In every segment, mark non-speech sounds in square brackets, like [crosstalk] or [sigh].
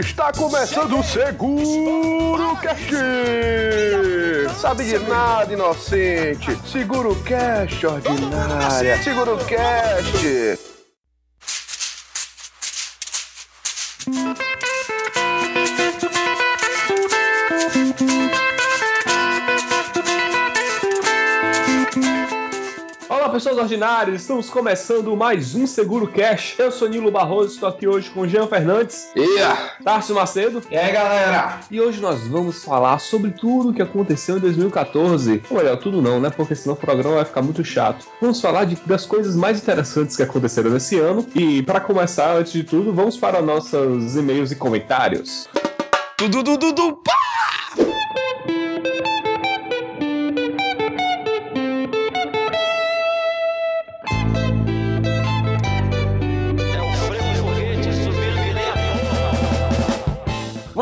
Está começando o Seguro Cash! Sabe de nada, inocente! Seguro Cash, ordinária! Seguro Cash! Pessoas ordinárias! Estamos começando mais um Seguro Cash. Eu sou Nilo Barroso, estou aqui hoje com Jean Fernandes, Yeah! Tarcio Macedo. E aí, galera? E hoje nós vamos falar sobre tudo o que aconteceu em 2014. Ou melhor, tudo não, né? Porque senão o programa vai ficar muito chato. Vamos falar de- das coisas mais interessantes que aconteceram nesse ano. E para começar, antes de tudo, vamos para nossos e-mails e comentários. Tudo, tudo, tudo, pá!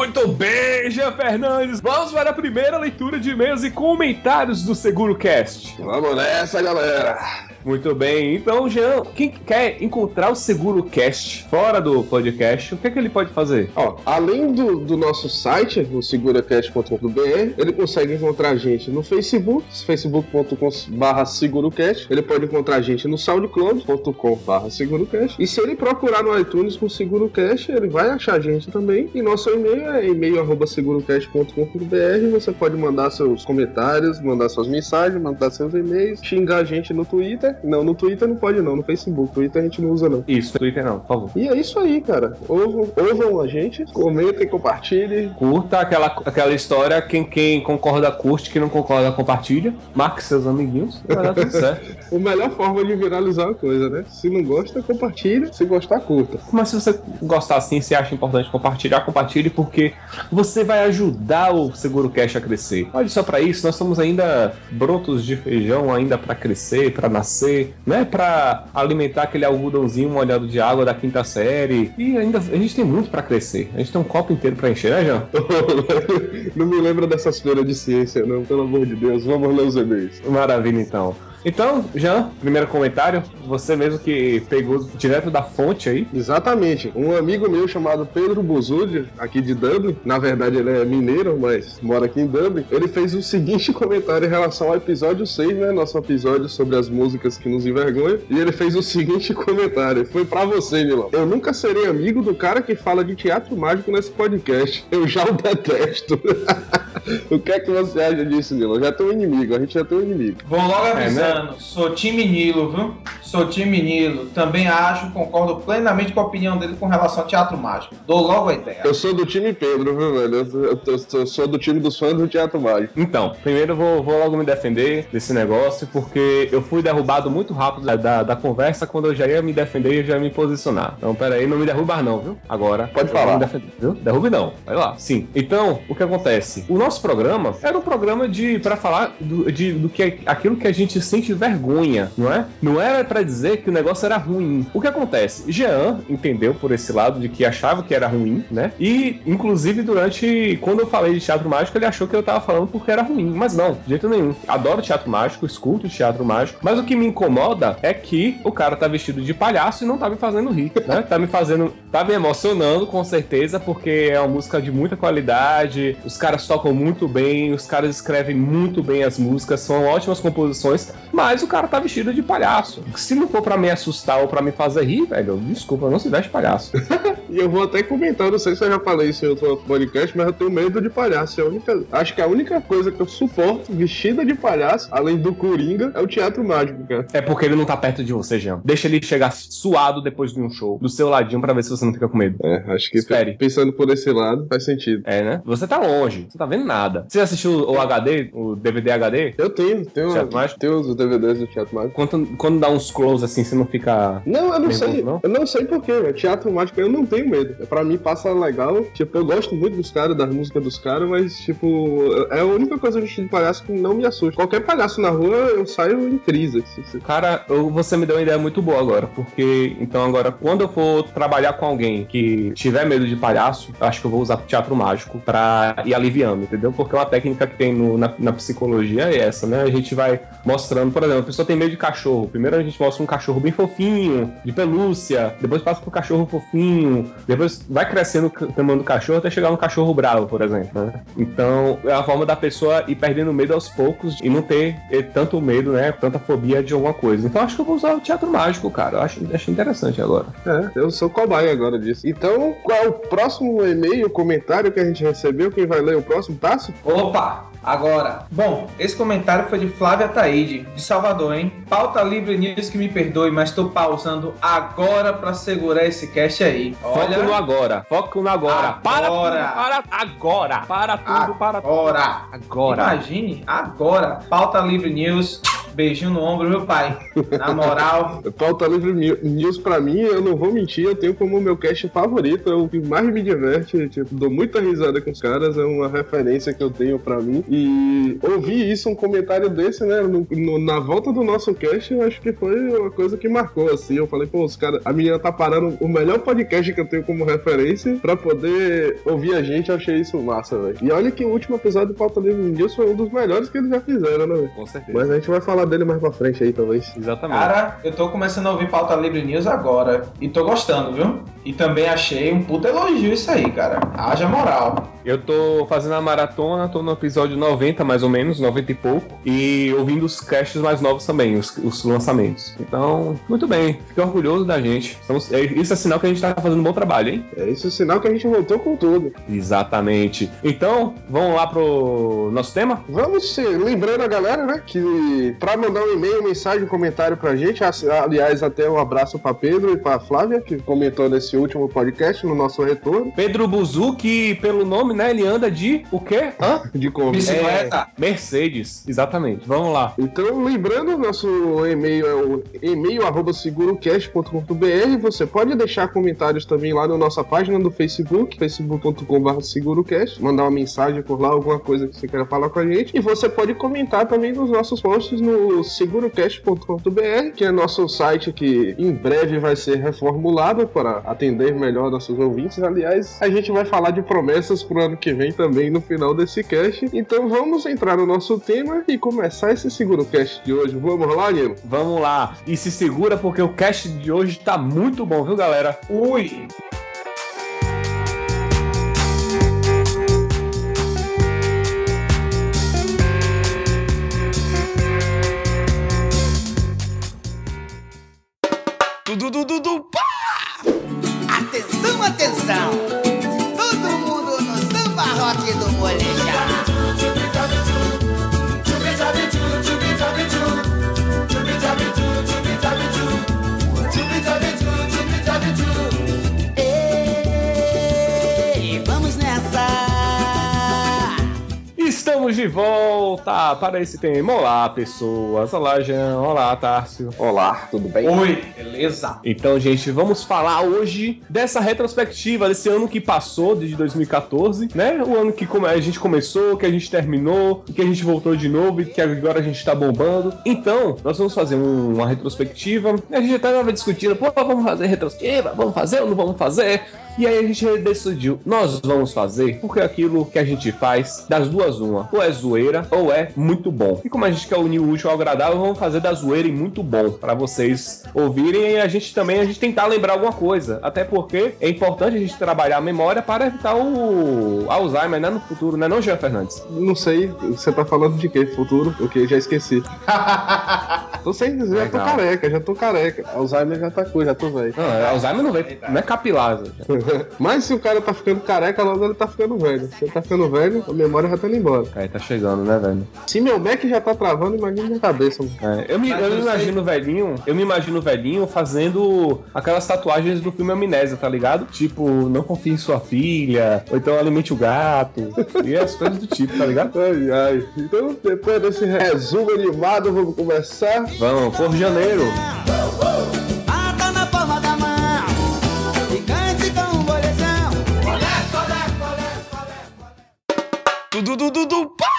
Muito bem, Jean Fernandes! Vamos para a primeira leitura de e-mails e comentários do Seguro Cast. Vamos nessa, galera! Muito bem, então, Jean, quem quer encontrar o Seguro Cast fora do podcast, o que, é que ele pode fazer? Ó, além do, do nosso site, o seguracast.com.br, ele consegue encontrar a gente no Facebook, facebook.com.br segurocast. Ele pode encontrar a gente no soundcloud.com.br segurocast. E se ele procurar no iTunes com segurocast, ele vai achar a gente também. E nosso e-mail é e-mail.segurocast.com.br. Você pode mandar seus comentários, mandar suas mensagens, mandar seus e-mails, xingar a gente no Twitter. Não, no Twitter não pode não, no Facebook. Twitter a gente não usa não. Isso, Twitter não, por favor. E é isso aí, cara. Ouvam, ouvam a gente, comentem, compartilhem. Curta aquela, aquela história, quem, quem concorda curte, quem não concorda compartilha. Marque seus amiguinhos, vai dar tudo [laughs] certo. A melhor forma de viralizar uma coisa, né? Se não gosta, compartilha. Se gostar, curta. Mas se você gostar assim, se acha importante compartilhar, compartilhe, porque você vai ajudar o Seguro Cash a crescer. Olha só pra isso, nós somos ainda brotos de feijão ainda pra crescer, pra nascer, não é pra alimentar aquele algodãozinho molhado de água da quinta série. E ainda a gente tem muito pra crescer. A gente tem um copo inteiro pra encher, né, Jean? [laughs] não me lembra dessas feiras de ciência, não. Pelo amor de Deus. Vamos ler os e-mails. Maravilha, então. Então, Jean, primeiro comentário, você mesmo que pegou direto da fonte aí. Exatamente. Um amigo meu chamado Pedro Buzulli, aqui de Dublin, na verdade ele é mineiro, mas mora aqui em Dublin, ele fez o seguinte [laughs] comentário em relação ao episódio 6, né? Nosso episódio sobre as músicas que nos envergonham. E ele fez o [laughs] seguinte comentário. Foi pra você, Milão. Eu nunca serei amigo do cara que fala de teatro mágico nesse podcast. Eu já o detesto. [laughs] o que é que você acha disso, Milão? Já tem um inimigo, a gente já tem um inimigo. Vou logo né? Avisando, sou time Nilo, viu? Sou time Nilo. Também acho, concordo plenamente com a opinião dele com relação ao teatro mágico. Dou logo a ideia. Eu sou do time Pedro, viu, velho? Eu, eu- eu- eu sou do time dos fãs do teatro mágico. Então, primeiro eu vou, vou logo me defender desse negócio, porque eu fui derrubado muito rápido da, da, da conversa quando eu já ia me defender e já ia me posicionar. Então, peraí, não me derrubar não, viu? Agora, Pode falar. me defender, viu? Derrube não. Vai lá. Sim. Então, o que acontece? O nosso programa era um programa de para falar do, de, do que é aquilo que a gente sente vergonha, não é? Não era pra dizer que o negócio era ruim. O que acontece? Jean entendeu por esse lado de que achava que era ruim, né? E, inclusive, durante. Quando eu falei de teatro mágico, ele achou que eu tava falando porque era ruim. Mas não, de jeito nenhum. Adoro teatro mágico, escuto teatro mágico. Mas o que me incomoda é que o cara tá vestido de palhaço e não tá me fazendo rir, né? [laughs] Tá me fazendo. Tá me emocionando, com certeza, porque é uma música de muita qualidade. Os caras tocam muito bem, os caras escrevem muito bem as músicas, são ótimas composições. Mas o cara tá vestido de palhaço. Se não for pra me assustar ou pra me fazer rir, velho, desculpa, não se veste de palhaço. [laughs] E eu vou até comentar, não sei se eu já falei isso em outro podcast, mas eu tenho medo de palhaço. É a única, acho que a única coisa que eu suporto vestida de palhaço, além do Coringa, é o teatro mágico, cara. É porque ele não tá perto de você, Jean. Deixa ele chegar suado depois de um show, do seu ladinho, pra ver se você não fica com medo. É, acho que Espere. pensando por esse lado, faz sentido. É, né? Você tá longe, você tá vendo nada. Você assistiu o HD, o DVD HD? Eu tenho, tenho, mágico? tenho os DVDs do teatro mágico. Quando, quando dá uns close assim, você não fica. Não, eu não sei. não? Eu não sei porquê, velho. Teatro mágico eu não tenho medo. Pra mim passa legal. Tipo, eu gosto muito dos caras, das músicas dos caras, mas, tipo, é a única coisa de palhaço que não me assusta. Qualquer palhaço na rua, eu saio em crise. assim. Cara, eu- você me deu uma ideia muito boa agora, porque então agora, quando eu for trabalhar com alguém que tiver medo de palhaço, acho que eu vou usar teatro mágico pra ir aliviando, entendeu? entendeu? Porque uma técnica que tem no- na, na psicologia é essa, né? A gente vai mostrando, por exemplo, a pessoa tem medo de cachorro. Primeiro a gente mostra um cachorro bem fofinho, de pelúcia, depois passa pro cachorro fofinho, depois vai crescendo o tamanho do cachorro até chegar no cachorro bravo, por exemplo, né? Então, é a forma da pessoa ir perdendo medo aos poucos e não ter tanto medo, né? Tanta fobia de alguma coisa. Então, acho que eu vou usar o teatro mágico, cara. Eu acho, achei interessante agora. É, eu sou cobaia agora disso. Então, qual é o próximo e-mail, comentário que a gente recebeu? Quem vai ler o próximo? Tasso? Opa! Agora, bom, esse comentário foi de Flávia Taide, de Salvador, hein? Pauta Livre News que me perdoe, mas tô pausando agora pra segurar esse cast aí. Foco no Olha, agora. Foco no agora. Para tudo, Agora. para agora. Para tudo, para tudo. agora. Agora. Imagine, agora. Pauta Livre News. Beijinho no ombro, meu pai. Na moral, [laughs] Pauta Livre News pra mim, eu não vou mentir, eu tenho como meu cast favorito, é o que mais me diverte, tipo, dou muita risada com os caras, é uma referência que eu tenho pra mim. E ouvir isso, um comentário desse, né, no- no- na volta do nosso cast, eu acho que foi uma coisa que marcou, assim. Eu falei, pô, os caras, a menina tá parando o melhor podcast que eu tenho como referência pra poder ouvir a gente, eu achei isso massa, velho. E olha que o último episódio do Pauta Livre News foi um dos melhores que eles já fizeram, né, velho? Com certeza. Mas a gente vai falar dele mais pra frente aí, talvez. Exatamente. cara, eu tô começando a ouvir Pauta Livre News agora. E tô gostando, viu? E também achei um puta elogio isso aí, cara. Haja moral. Eu tô fazendo a maratona, tô no episódio 90, mais ou menos, 90 e pouco, e ouvindo os casts mais novos também, os, os lançamentos. Então, muito bem, fiquei orgulhoso da gente. Estamos- é- isso é sinal que a gente tá fazendo um bom trabalho, hein? É isso, sinal que a gente voltou com tudo. Exatamente. Então, vamos lá pro nosso tema? Vamos se lembrando a galera, né, que pra mandar um e-mail, mensagem, um comentário pra gente, aliás, até um abraço pra Pedro e pra Flávia, que comentou nesse último podcast, no nosso retorno, Pedro Buzu, que pelo nome, né, ele anda de o quê? Hã? de como. Bicicleta. É, Mercedes, exatamente. Vamos lá. Então, lembrando, nosso e-mail é o e-mail arroba segurocast.com.br. Você pode deixar comentários também lá na nossa página do Facebook, facebook.com.br segurocast, mandar uma mensagem por lá, alguma coisa que você queira falar com a gente. E você pode comentar também nos nossos posts no segurocast.com.br, que é nosso site que em breve vai ser reformulado para atender melhor nossos ouvintes. Aliás, a gente vai falar de promessas pro ano que vem também no final desse cast. Então vamos entrar no nosso tema e começar esse SeguroCast de hoje. Vamos lá, Nino? Vamos lá. E se segura porque o cast de hoje tá muito bom, viu, galera? Ui. Atenção, atenção! Estamos de volta para esse tema. Olá, pessoas. Olá, Jean. Olá, Tárcio. Olá, tudo bem? Oi. Beleza. Então, gente, vamos falar hoje dessa retrospectiva desse ano que passou, desde 2014, né? O ano que a gente começou, que a gente terminou, que a gente voltou de novo e que agora a gente tá bombando. Então, nós vamos fazer um- uma retrospectiva. A gente até tava discutindo, pô, vamos fazer retrospectiva? Vamos fazer ou não vamos fazer? E aí a gente decidiu, nós vamos fazer, porque aquilo que a gente faz, das duas uma, ou é zoeira, ou é muito bom. E como a gente quer unir o útil ao agradável, vamos fazer da zoeira e muito bom, para vocês ouvirem e a gente também, a gente tentar lembrar alguma coisa. Até porque é importante a gente trabalhar a memória para evitar o Alzheimer, né, no futuro, né não, Jean Fernandes? Não sei, você tá falando de quê? Futuro? O que? Já esqueci. [laughs] tô sem dizer, já tô careca, já tô careca. Alzheimer já tá coisa, já tô velho. Não, é, Alzheimer não vem, não é capilar. [laughs] Mas se o cara tá ficando careca, logo ele tá ficando velho. Se ele tá ficando velho, a memória já tá indo embora. Aí tá chegando, né, velho? Se meu Mac já tá travando, imagina minha cabeça, mano. É, eu me, eu me imagino velhinho, eu me imagino velhinho fazendo aquelas tatuagens do filme Amnésia, tá ligado? Tipo, não confie em sua filha, ou então alimente o gato, e as coisas do tipo, tá ligado? [laughs] Ai, ai. Então, depois desse resumo animado, vamos começar. Vamos, por janeiro. Mata tudo do pai.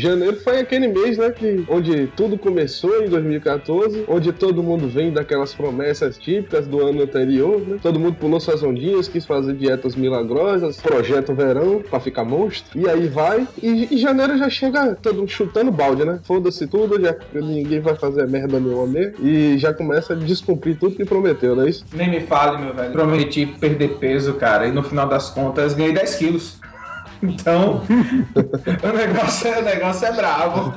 Janeiro foi aquele mês, né, que, onde tudo começou em 2014, onde todo mundo vem daquelas promessas típicas do ano anterior, né? Todo mundo pulou suas ondinhas, quis fazer dietas milagrosas, projeto verão pra ficar monstro, e aí vai, e, e janeiro já chega todo chutando balde, né? Foda-se tudo, já ninguém vai fazer merda nenhuma mesmo, e já começa a descumprir tudo que prometeu, não é isso? Nem me fale, meu velho. Prometi perder peso, cara, e no final das contas ganhei 10 quilos. Então, [laughs] o negócio, é- o negócio é brabo.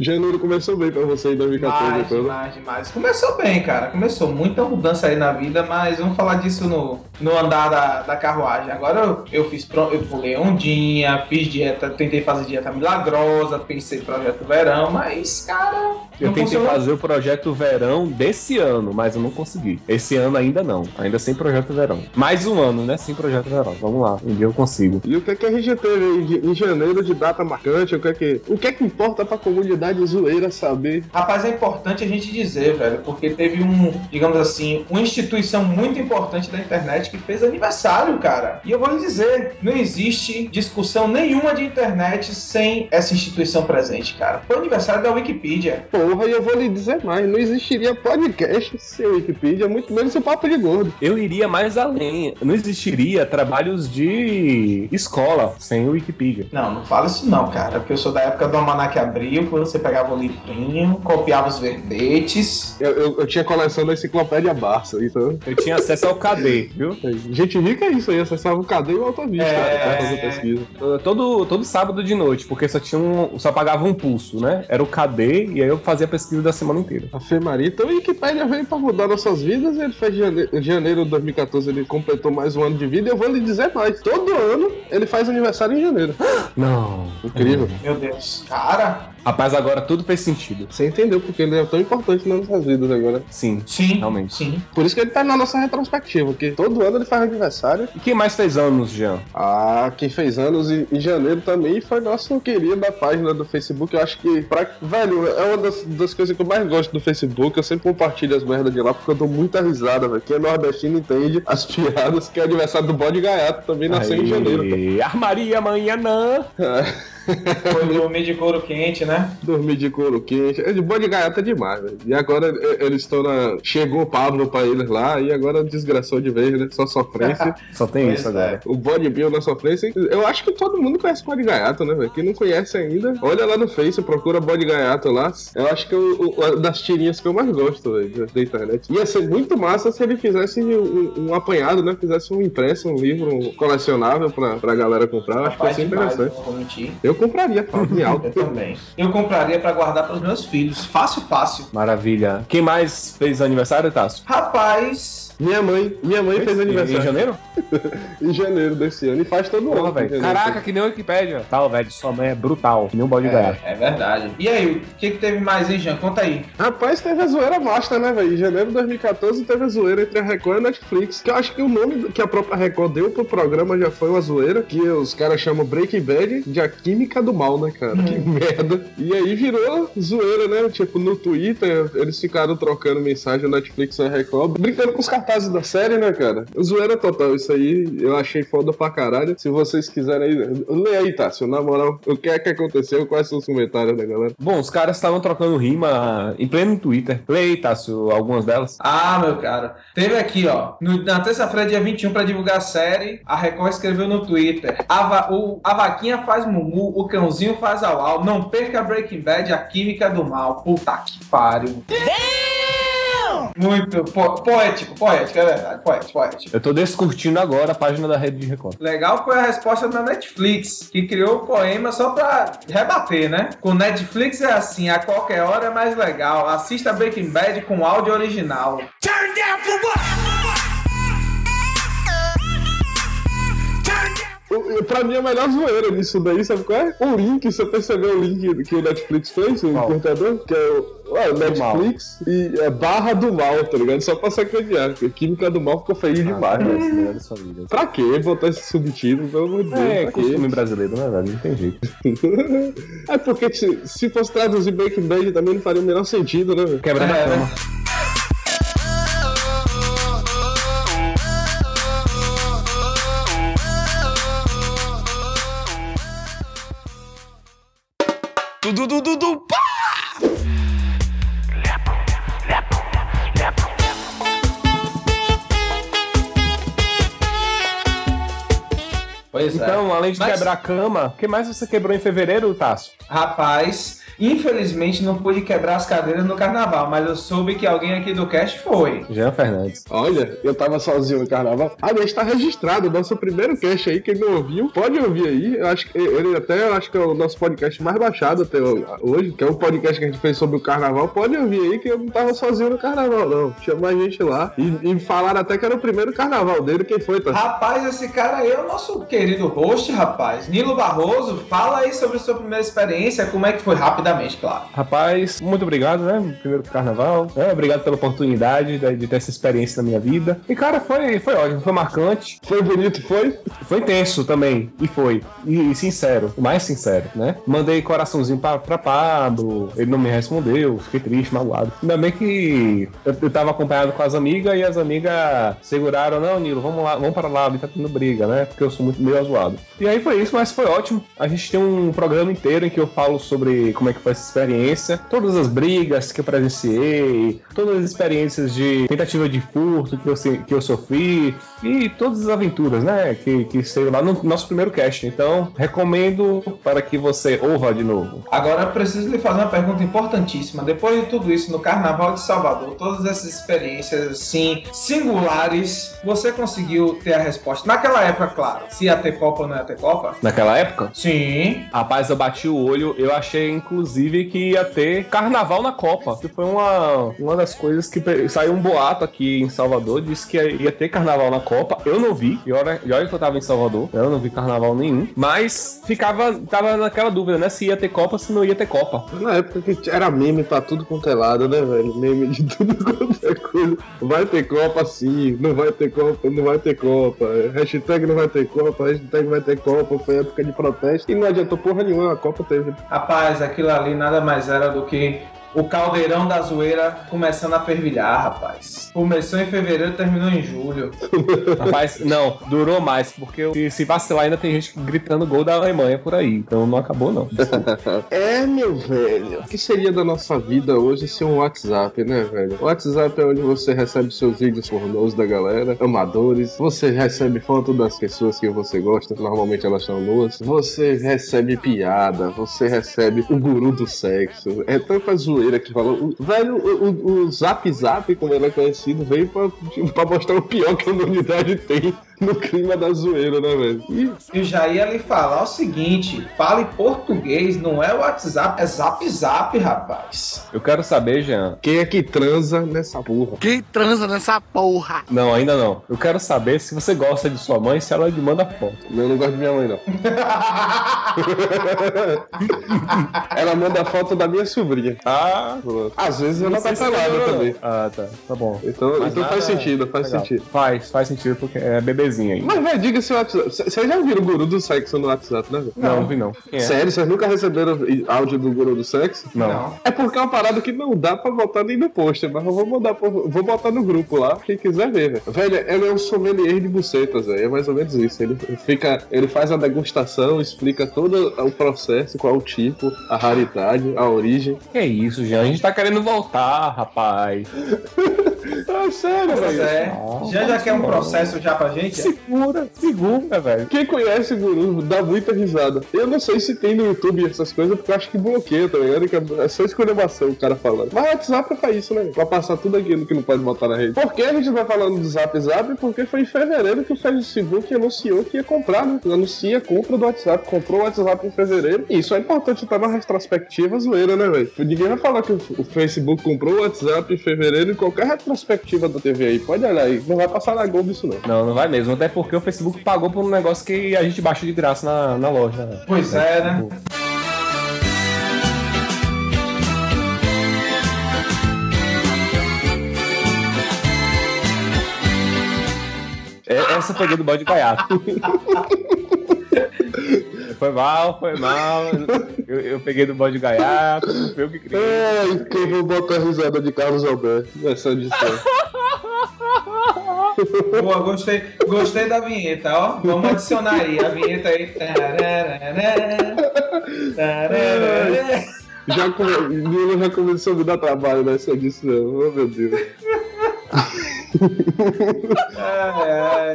Janeiro começou bem pra você em 2014, Demais, então. né? demais, demais. Começou bem, cara. Começou muita mudança aí na vida, mas vamos falar disso no, no andar da, da carruagem. Agora eu, eu fiz eu pulei ondinha, fiz dieta, tentei fazer dieta milagrosa, pensei em projeto verão, mas, cara, Eu tentei funcionou. fazer o projeto verão desse ano, mas eu não consegui. Esse ano ainda não. Ainda sem projeto verão. Mais um ano, né? Sem projeto verão. Vamos lá. Um dia eu consigo. E o que é que a gente teve aí de- em janeiro de data marcante? O que é que, o que, é que importa pra comunidade zoeira saber? Rapaz, é importante a gente dizer, velho, porque teve um, digamos assim, uma instituição muito importante da internet que fez aniversário, cara. E eu vou lhe dizer, não existe discussão nenhuma de internet sem essa instituição presente, cara. Foi o aniversário da Wikipedia. Porra, e eu vou lhe dizer mais: não existiria podcast sem Wikipedia, muito menos o papo de gordo. Eu iria mais além. Não existiria trabalhos de escola sem o Wikipedia. Não, não fala isso não, cara, porque eu sou da época do Almanac Abril, quando você pegava o livrinho, copiava os verbetes. Eu, eu- eu tinha coleção da enciclopédia Barça, então. Eu tinha acesso ao KD, viu? Gente rica é isso aí, acessava o KD e o Altovista É. pra fazer pesquisa. Todo, todo sábado de noite, porque só tinha um. Só pagava um pulso, né? Era o KD e aí eu fazia a pesquisa da semana inteira. A Fê Maria, então a Wikipédia veio pra mudar nossas vidas. Ele fez jane- em janeiro de 2014, ele completou mais um ano de vida. E eu vou lhe dizer mais: todo ano ele faz aniversário em janeiro. [gasps] Não. Incrível. Meu Deus. Cara, Rapaz, agora tudo fez sentido. Você entendeu porque ele é tão importante nas nossas vidas agora. Sim. sim, Realmente. sim. Por isso que ele tá na nossa retrospectiva, porque todo ano ele faz aniversário. E quem mais fez anos, Jean? Ah, quem fez anos em, em janeiro também foi nosso querido da página do Facebook. Eu acho que, pra, velho, é uma das, das coisas que eu mais gosto do Facebook. Eu sempre compartilho as merdas de lá porque eu dou muita risada, velho. Quem é nordestino entende as piadas, que é aniversário do bode gaiato também nasceu em janeiro. Aí, Armaria amanhã não. [laughs] Foi dormir de couro quente, né? Dormir de couro quente. É de bode gaiato é demais, velho. E agora é, eles estão na. Chegou o Pablo pra eles lá e agora desgraçou de vez, né? Só sofrência. [laughs] Só tem Pois isso é. agora. O Bode Bill na sofrência, eu acho que todo mundo conhece Bode Gaiato, né, velho? Quem não conhece ainda, olha lá no Face, procura Bode Gaiato lá. Eu acho que é o, o- a das tirinhas que eu mais gosto, velho, da- internet. Ia ser muito massa se ele fizesse um, um apanhado, né? Fizesse um impresso, um livro um colecionável pra, pra galera comprar. Eu acho que ia ser interessante. Eu compraria, fala em Eu alto. também. Eu compraria pra guardar pros meus filhos. Fácil, fácil. Maravilha. Quem mais fez aniversário, Tássio? Rapaz, Minha mãe, minha mãe fez Em aniversário janeiro? [laughs] em janeiro desse ano e faz todo Porra, ano. velho. Caraca, que nem o Wikipédia. Tal, velho. Sua mãe é brutal. Que nem um bode é, é verdade. E aí, o que, que teve mais, hein, Jean? Conta aí. Rapaz, teve a zoeira vasta, né, velho? Em janeiro de 2014 teve a zoeira entre a Record e a Netflix. Que eu acho que o nome que a própria Record deu pro programa já foi uma zoeira. Que os caras chamam Breaking Bad de a química do mal, né, cara? Que merda. E aí virou zoeira, né? Tipo, no Twitter, eles ficaram trocando mensagem na Netflix e a Record, brincando com os cartazes da série, né, cara? Zoeira total. Isso aí eu achei foda pra caralho. Se vocês quiserem aí, lê aí, Tássio. Na moral, o que é que aconteceu? Quais são os comentários da galera? Bom, os caras estavam trocando rima em pleno Twitter. Lê aí, Tássio, algumas delas. Ah, meu cara. Teve aqui, ó. no- na terça-feira, dia 21, pra divulgar a série, a Record escreveu no Twitter: a, va- o- a vaquinha faz mumu, o cãozinho faz au-au. Não perca Breaking Bad, a química do mal. Puta que pariu. Muito po- poético, poético, é verdade. Poético, poético. Eu tô descurtindo agora a página da Rede de Record. Legal foi a resposta da Netflix, que criou o poema só pra rebater, né? Com Netflix é assim, a qualquer hora é mais legal. Assista Breaking Bad com áudio original. O- Pra mim, a melhor zoeira nisso daí, sabe qual é? O link, você percebeu o link que o Netflix fez, o encurtador? Que é o ué, Netflix e é barra do mal, tá ligado? Só pra sacanear, porque Química do Mal ficou feio demais, Essa né? Pra que botar esse subtítulo, pelo amor de Deus? É, costume brasileiro, né, velho? Não tem jeito. [laughs] é porque se, se fosse traduzir Breaking Bad também não faria o menor sentido, né? Quebra É, cama. né? Du, du, du, du, du, pá! Pois é. Então, além de Mas- quebrar a cama, o que mais você quebrou em fevereiro, Tasso? Rapaz, infelizmente não pude quebrar as cadeiras no carnaval, mas eu soube que alguém aqui do cast foi. Jean Fernandes. Olha, eu tava sozinho no carnaval. Aliás, tá registrado o nosso primeiro cast aí. Quem não ouviu, pode ouvir aí. Eu acho que ele até eu acho que é o nosso podcast mais baixado até hoje, que é o podcast que a gente fez sobre o carnaval. Pode ouvir aí que eu não tava sozinho no carnaval, não. Tinha mais gente lá. E, e falaram até que era o primeiro carnaval dele. Quem foi, tá? Rapaz, esse cara aí é o nosso querido host, rapaz. Nilo Barroso, fala aí sobre a sua primeira experiência, como é que foi rapidamente, claro. Rapaz, muito obrigado, né? Primeiro carnaval. né? Obrigado pela oportunidade de, de ter essa experiência na minha vida. E, cara, foi, foi ótimo, foi marcante. Foi bonito, foi? Foi intenso também. E foi. E, e sincero, mais sincero, né? Mandei coraçãozinho pra, pra Pablo, ele não me respondeu, fiquei triste, magoado. Ainda bem que eu, eu tava acompanhado com as amigas e as amigas seguraram, não, Nilo, vamos lá, vamos para lá, ali tá tendo briga, né? Porque eu sou muito meio zoado. E aí foi isso, mas foi ótimo. A gente tem um programa inteiro em que eu falo sobre como é que foi essa experiência, todas as brigas que eu presenciei, todas as experiências de tentativa de furto que eu, que eu sofri e todas as aventuras, né? Que, que saiu lá no nosso primeiro cast. Então, recomendo para que você ouva de novo. Agora eu preciso lhe fazer uma pergunta importantíssima. Depois de tudo isso no Carnaval de Salvador, todas essas experiências assim singulares, você conseguiu ter a resposta? Naquela época, claro, se ia ter Copa ou não ia ter Copa? Naquela época, Sim. Rapaz, eu bati o olho, eu achei inclusive que ia ter carnaval na Copa. Que foi uma, uma das coisas que saiu um boato aqui em Salvador, disse que ia ter carnaval na Copa. Eu não vi, e olha, e olha que eu tava em Salvador, eu não vi carnaval nenhum. Mas ficava tava naquela dúvida, né? Se ia ter Copa, se não ia ter Copa. Na época que era meme pra tudo quanto é lado, né, velho? Meme de tudo [laughs] quanto é coisa. Vai ter Copa sim, não vai ter Copa, não vai ter Copa. Hashtag não vai ter Copa, hashtag vai ter Copa. Foi época de protesto e não adiantou porra nenhuma, a Copa teve. Rapaz, aquilo ali nada mais era do que o caldeirão da zoeira começando a fervilhar, rapaz. Começou em fevereiro, terminou em julho. Rapaz, não, durou mais, porque se, se vacilar ainda tem gente gritando gol da Alemanha por aí. Então não acabou, não. É, meu velho. O que seria da nossa vida hoje sem um WhatsApp, né, velho? O WhatsApp é onde você recebe seus vídeos pornôs da galera, amadores. Você recebe foto das pessoas que você gosta, normalmente elas são nuas. Você recebe piada, você recebe o guru do sexo. É tanta zoeira que falou. Velho, o, o- o Zap Zap, como ele é conhecido, veio pra, pra mostrar o pior que a humanidade tem [laughs] no clima da zoeira, né, velho? E Eu já ia lhe falar o seguinte: fale português, não é WhatsApp, é Zap Zap, rapaz. Eu quero saber, Jean. quem é que transa nessa porra? Quem transa nessa porra? Não, ainda não. Eu quero saber se você gosta de sua mãe, se ela lhe manda foto. Eu não gosto de minha mãe, não. [laughs] ela manda foto da minha sobrinha. Ah, Às vezes ela não tá pelada também. Ah, tá. Tá bom. Então, Mas então faz sentido, faz Legal. sentido. Faz, faz sentido porque é bebezinho aí. Mas, velho, diga se o WhatsApp. Vocês já viram o guru do sexo no WhatsApp, né? velho? Não, não vi não. É? Sério, vocês nunca receberam áudio do guru do sexo? Não. É porque é uma parada que não dá pra botar nem no post, mas eu vou mandar pro- vou botar no grupo lá, quem quiser ver, velho. Velho, ele é um sommelier de bucetas, velho. É mais ou menos isso. Ele fica, ele faz a degustação, explica todo o processo, qual o tipo, a raridade, a origem. Que isso, Jean? A gente tá querendo voltar, rapaz. [laughs] Ah, sério, Pois velho. é. Já já quer um bom. processo já pra gente? Segura, segura, velho. Quem conhece o guru dá muita risada. Eu não sei se tem no YouTube essas coisas, porque eu acho que bloqueia, tá ligado? Que é só esculhambação o cara falando. Mas o WhatsApp é pra isso, né? Pra passar tudo aquilo que não pode botar na rede. Por que a gente tá falando do Zap Zap? Porque foi em fevereiro que o Facebook anunciou que ia comprar, né? Anuncia a compra do WhatsApp. Comprou o WhatsApp em fevereiro. E isso é importante estar na retrospectiva zoeira, né, velho? Ninguém vai falar que o o Facebook comprou o WhatsApp em fevereiro em qualquer retrospectiva da TV aí. Pode olhar aí. Não vai passar na Globo isso, não. Não, não vai mesmo. Até porque o Facebook pagou por um negócio que a gente baixa de graça na, na loja. Pois é, né? É, essa eu peguei do bode gaiato. [laughs] Foi mal, foi mal. Eu, eu peguei do bode gaiato, não foi eu que criei. Ai, que eu vou botar a risada de Carlos Alberto nessa edição. Boa, gostei, gostei da vinheta, ó. Vamos adicionar aí a vinheta aí. Tararara, tararara. Já, já começou a me dar trabalho nessa edição. Oh, meu Deus. É, é.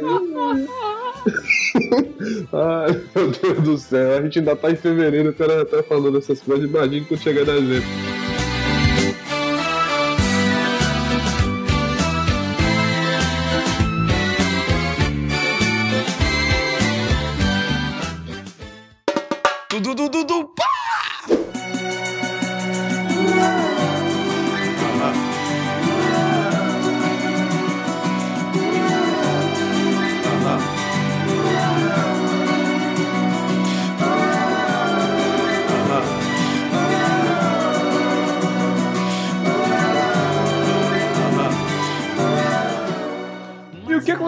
[laughs] Ai, meu Deus do céu. A gente ainda tá em fevereiro, o cara tá falando essas coisas. Imagina quando chegar na gente. Tudo, tudo,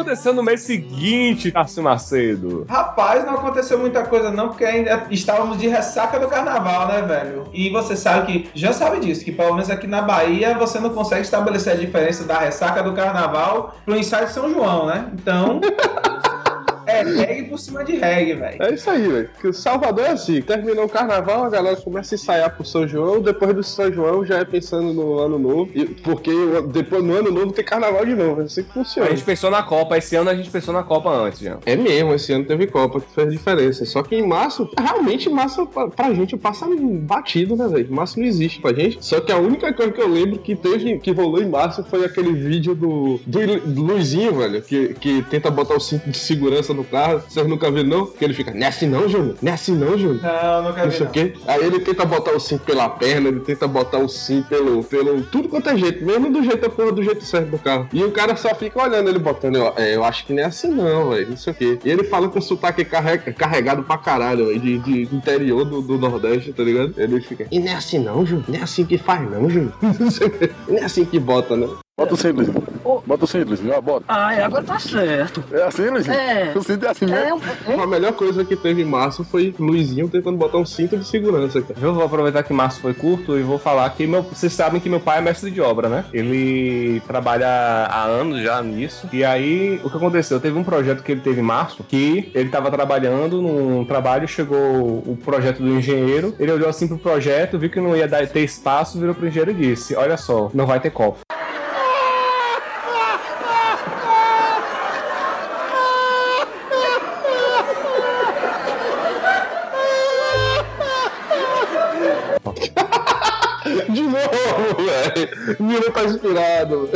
aconteceu no mês seguinte, Cássio Macedo? Rapaz, não aconteceu muita coisa não, porque ainda estávamos de ressaca do carnaval, né, velho? E você sabe que, já sabe disso, que pelo menos aqui na Bahia você não consegue estabelecer a diferença da ressaca do carnaval pro ensaio de São João, né? Então, [laughs] é reggae por cima de reggae, velho. É isso aí, velho. Que o Salvador é assim. Terminou o carnaval, a galera começa a ensaiar pro São João. Depois do São João já é pensando no ano novo. Porque depois no ano novo tem carnaval de novo. É assim que A funciona. gente pensou na Copa, esse ano a gente pensou na Copa antes, já. É mesmo, esse ano teve Copa, que fez diferença. Só que em março, realmente março pra, pra gente passa batido, né, velho? Março não existe pra gente. Só que a única coisa que eu lembro que teve, que rolou em março foi aquele vídeo do, do, do Luizinho, velho, que, que tenta botar o cinto de segurança no carro. Vocês nunca viram, não? Que ele fica, não é assim não, Júnior? Não é assim não, Júnior? Não, nunca Não vi. sei o Não. quê. Aí ele tenta botar o cinto pela perna, ele tenta botar o cinto pelo, pelo. Tudo quanto é jeito, mesmo do jeito da porra do jeito certo do carro. E o cara só fica olhando ele botando. Eu, é, eu acho que não é assim não, velho. Não sei o quê. E ele fala com sotaque carrega, carregado pra caralho. De, de interior do, do Nordeste, tá ligado? Ele fica. E não é assim não, Júnior. Não é assim que faz, não, Júnior. [laughs] Não é assim que bota, né? Bota o cinto, Luizinho. Bota o cinto, Luizinho. Ó, bota. Ah, é, agora tá certo. É assim, Luizinho? É. O cinto é assim mesmo? É, é, A melhor coisa que teve em março foi Luizinho tentando botar um cinto de segurança, cara. Eu vou aproveitar que março foi curto e vou falar que meu, vocês sabem que meu pai é mestre de obra, né? Ele trabalha há anos já nisso. E aí, o que aconteceu? Teve um projeto que ele teve em março que ele tava trabalhando num trabalho, chegou o projeto do engenheiro. Ele olhou assim pro projeto, viu que não ia dar, ter espaço, virou pro engenheiro e disse: Olha só, não vai ter copo. Nilo tá inspirado.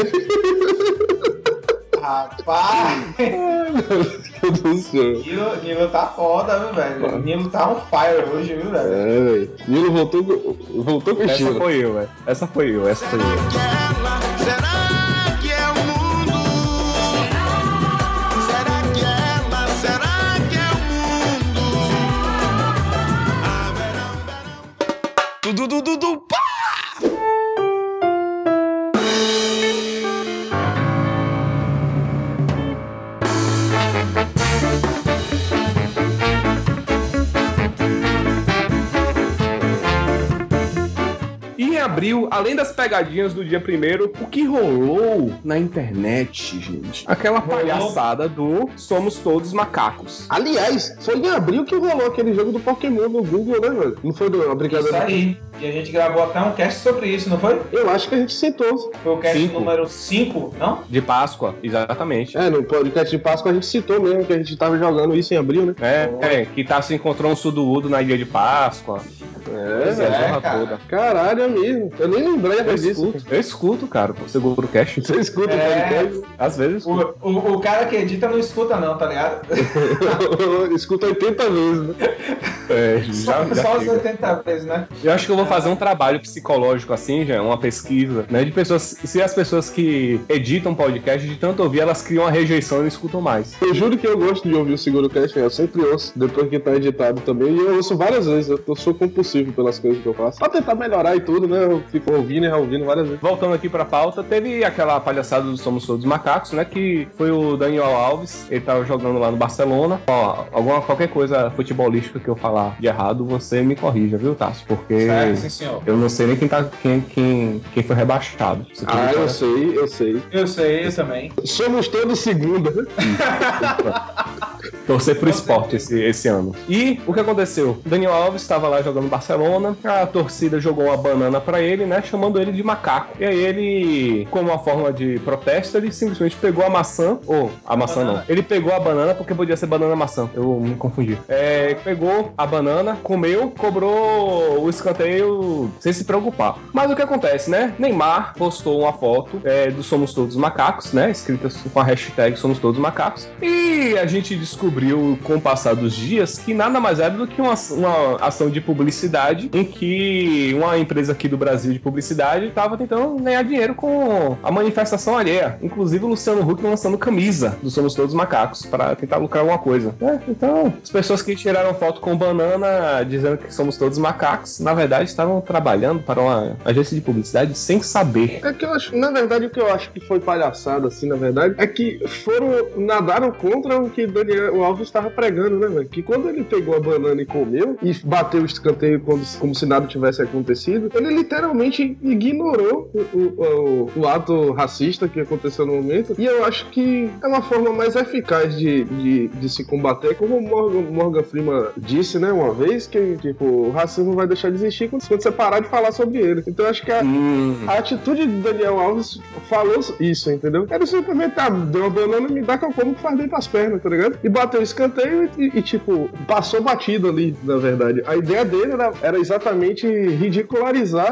Rapaz, Meu Deus do céu. Nilo, Nilo tá foda, viu, velho? Nilo tá on fire hoje, viu, velho? É, velho. Nilo voltou, com- voltou com Essa estilo. foi eu, velho. Essa foi eu, essa foi eu. Será que é o mundo? Será que é ela? Será que é o mundo? Ah, verão, verão. Tudo, tudo, tudo, pá! Abril, além das pegadinhas do dia primeiro, o que rolou na internet, gente? Aquela palhaçada do Somos Todos Macacos. Aliás, foi em abril que rolou aquele jogo do Pokémon no Google, né, velho? Não foi do uma Isso brincadeira? aí. E a gente gravou até um cast sobre isso, não foi? Eu acho que a gente citou. Foi o cast Cinco. número 5, não? De Páscoa, exatamente. É, no podcast de Páscoa a gente citou mesmo que a gente tava jogando isso em abril, né? É, é, que tá se encontrou um sudoudo na ilha de Páscoa. É, é, a porra cara. toda. Caralho, é mesmo. Eu nem lembrava Eu disso. escuto, eu escuto, cara, o Seguro Cast. [laughs] Você escuta É. o podcast? Às vezes. O, o, o cara que edita não escuta, não, tá ligado? [laughs] escuta 80 vezes, né? É, Só, já, já só os fica. 80 vezes, né? Eu acho que eu vou fazer um trabalho psicológico assim, já, uma pesquisa, né? De pessoas. Se as pessoas que editam podcast, de tanto ouvir, elas criam uma rejeição e não escutam mais. Eu juro que eu gosto de ouvir o Seguro Cast, eu sempre ouço, depois que tá editado também, e eu ouço várias vezes, eu sou compulsivo pelas coisas que eu faço. Pra tentar melhorar e tudo, né? Eu fico ouvindo e reouvindo várias vezes. Voltando aqui pra pauta, teve aquela palhaçada do Somos Todos Macacos, né? Que foi o Daniel Alves, ele tava jogando lá no Barcelona. Ó, alguma, qualquer coisa futebolística que eu falar de errado, você me corrija, viu, Tássio? Porque Certo, sim, senhor. eu não sei nem quem, tá, quem, quem, quem foi rebaixado. Você Ah, eu sei, eu sei. Eu sei, eu também. Somos todos segunda. [laughs] Torcer pro esporte esse, esse ano. E o que aconteceu? Daniel Alves estava lá jogando Barcelona, a torcida jogou uma banana pra ele, né? Chamando ele de macaco. E aí ele, como uma forma de protesto, ele simplesmente pegou a maçã, ou a maçã Banana. não. Ele pegou a banana porque podia ser banana maçã. Eu me confundi. É, pegou a banana, comeu, cobrou o escanteio sem se preocupar. Mas o que acontece, né? Neymar postou uma foto é, do Somos Todos Macacos, né? Escrita com a hashtag Somos Todos Macacos. E a gente descobriu com o passar dos dias que nada mais era do que uma, uma ação de publicidade em que uma empresa aqui do Brasil de publicidade estava tentando ganhar dinheiro com a manifestação alheia. Inclusive o Luciano Huck lançando camisa do Somos Todos Macacos para tentar lucrar alguma coisa. É, então, as pessoas que tiraram foto com banana dizendo que somos todos macacos, na verdade estavam trabalhando para uma agência de publicidade sem saber. É que eu acho, na verdade, o que eu acho que foi palhaçada, assim, na verdade, é que foram, nadaram contra o que Daniel Alves estava pregando, né, velho? Que quando ele pegou a banana e comeu, e bateu o escanteio como, como se nada tivesse acontecido, ele literalmente ignorou o, o, o- o ato racista que aconteceu no momento, e eu acho que é uma forma mais eficaz de, de, de se combater, como o Morgan, Morgan Freeman disse, né, uma vez, que, tipo, o racismo vai deixar de existir quando, quando você parar de falar sobre ele. Então eu acho que a, Hum, a atitude de Daniel Alves falou isso, entendeu? Ele simplesmente ah, deu uma banana, me dá que eu como que faz bem pras pernas, tá ligado? E bateu o escanteio e, e, tipo, passou batido ali, na verdade. A ideia dele era, era exatamente ridicularizar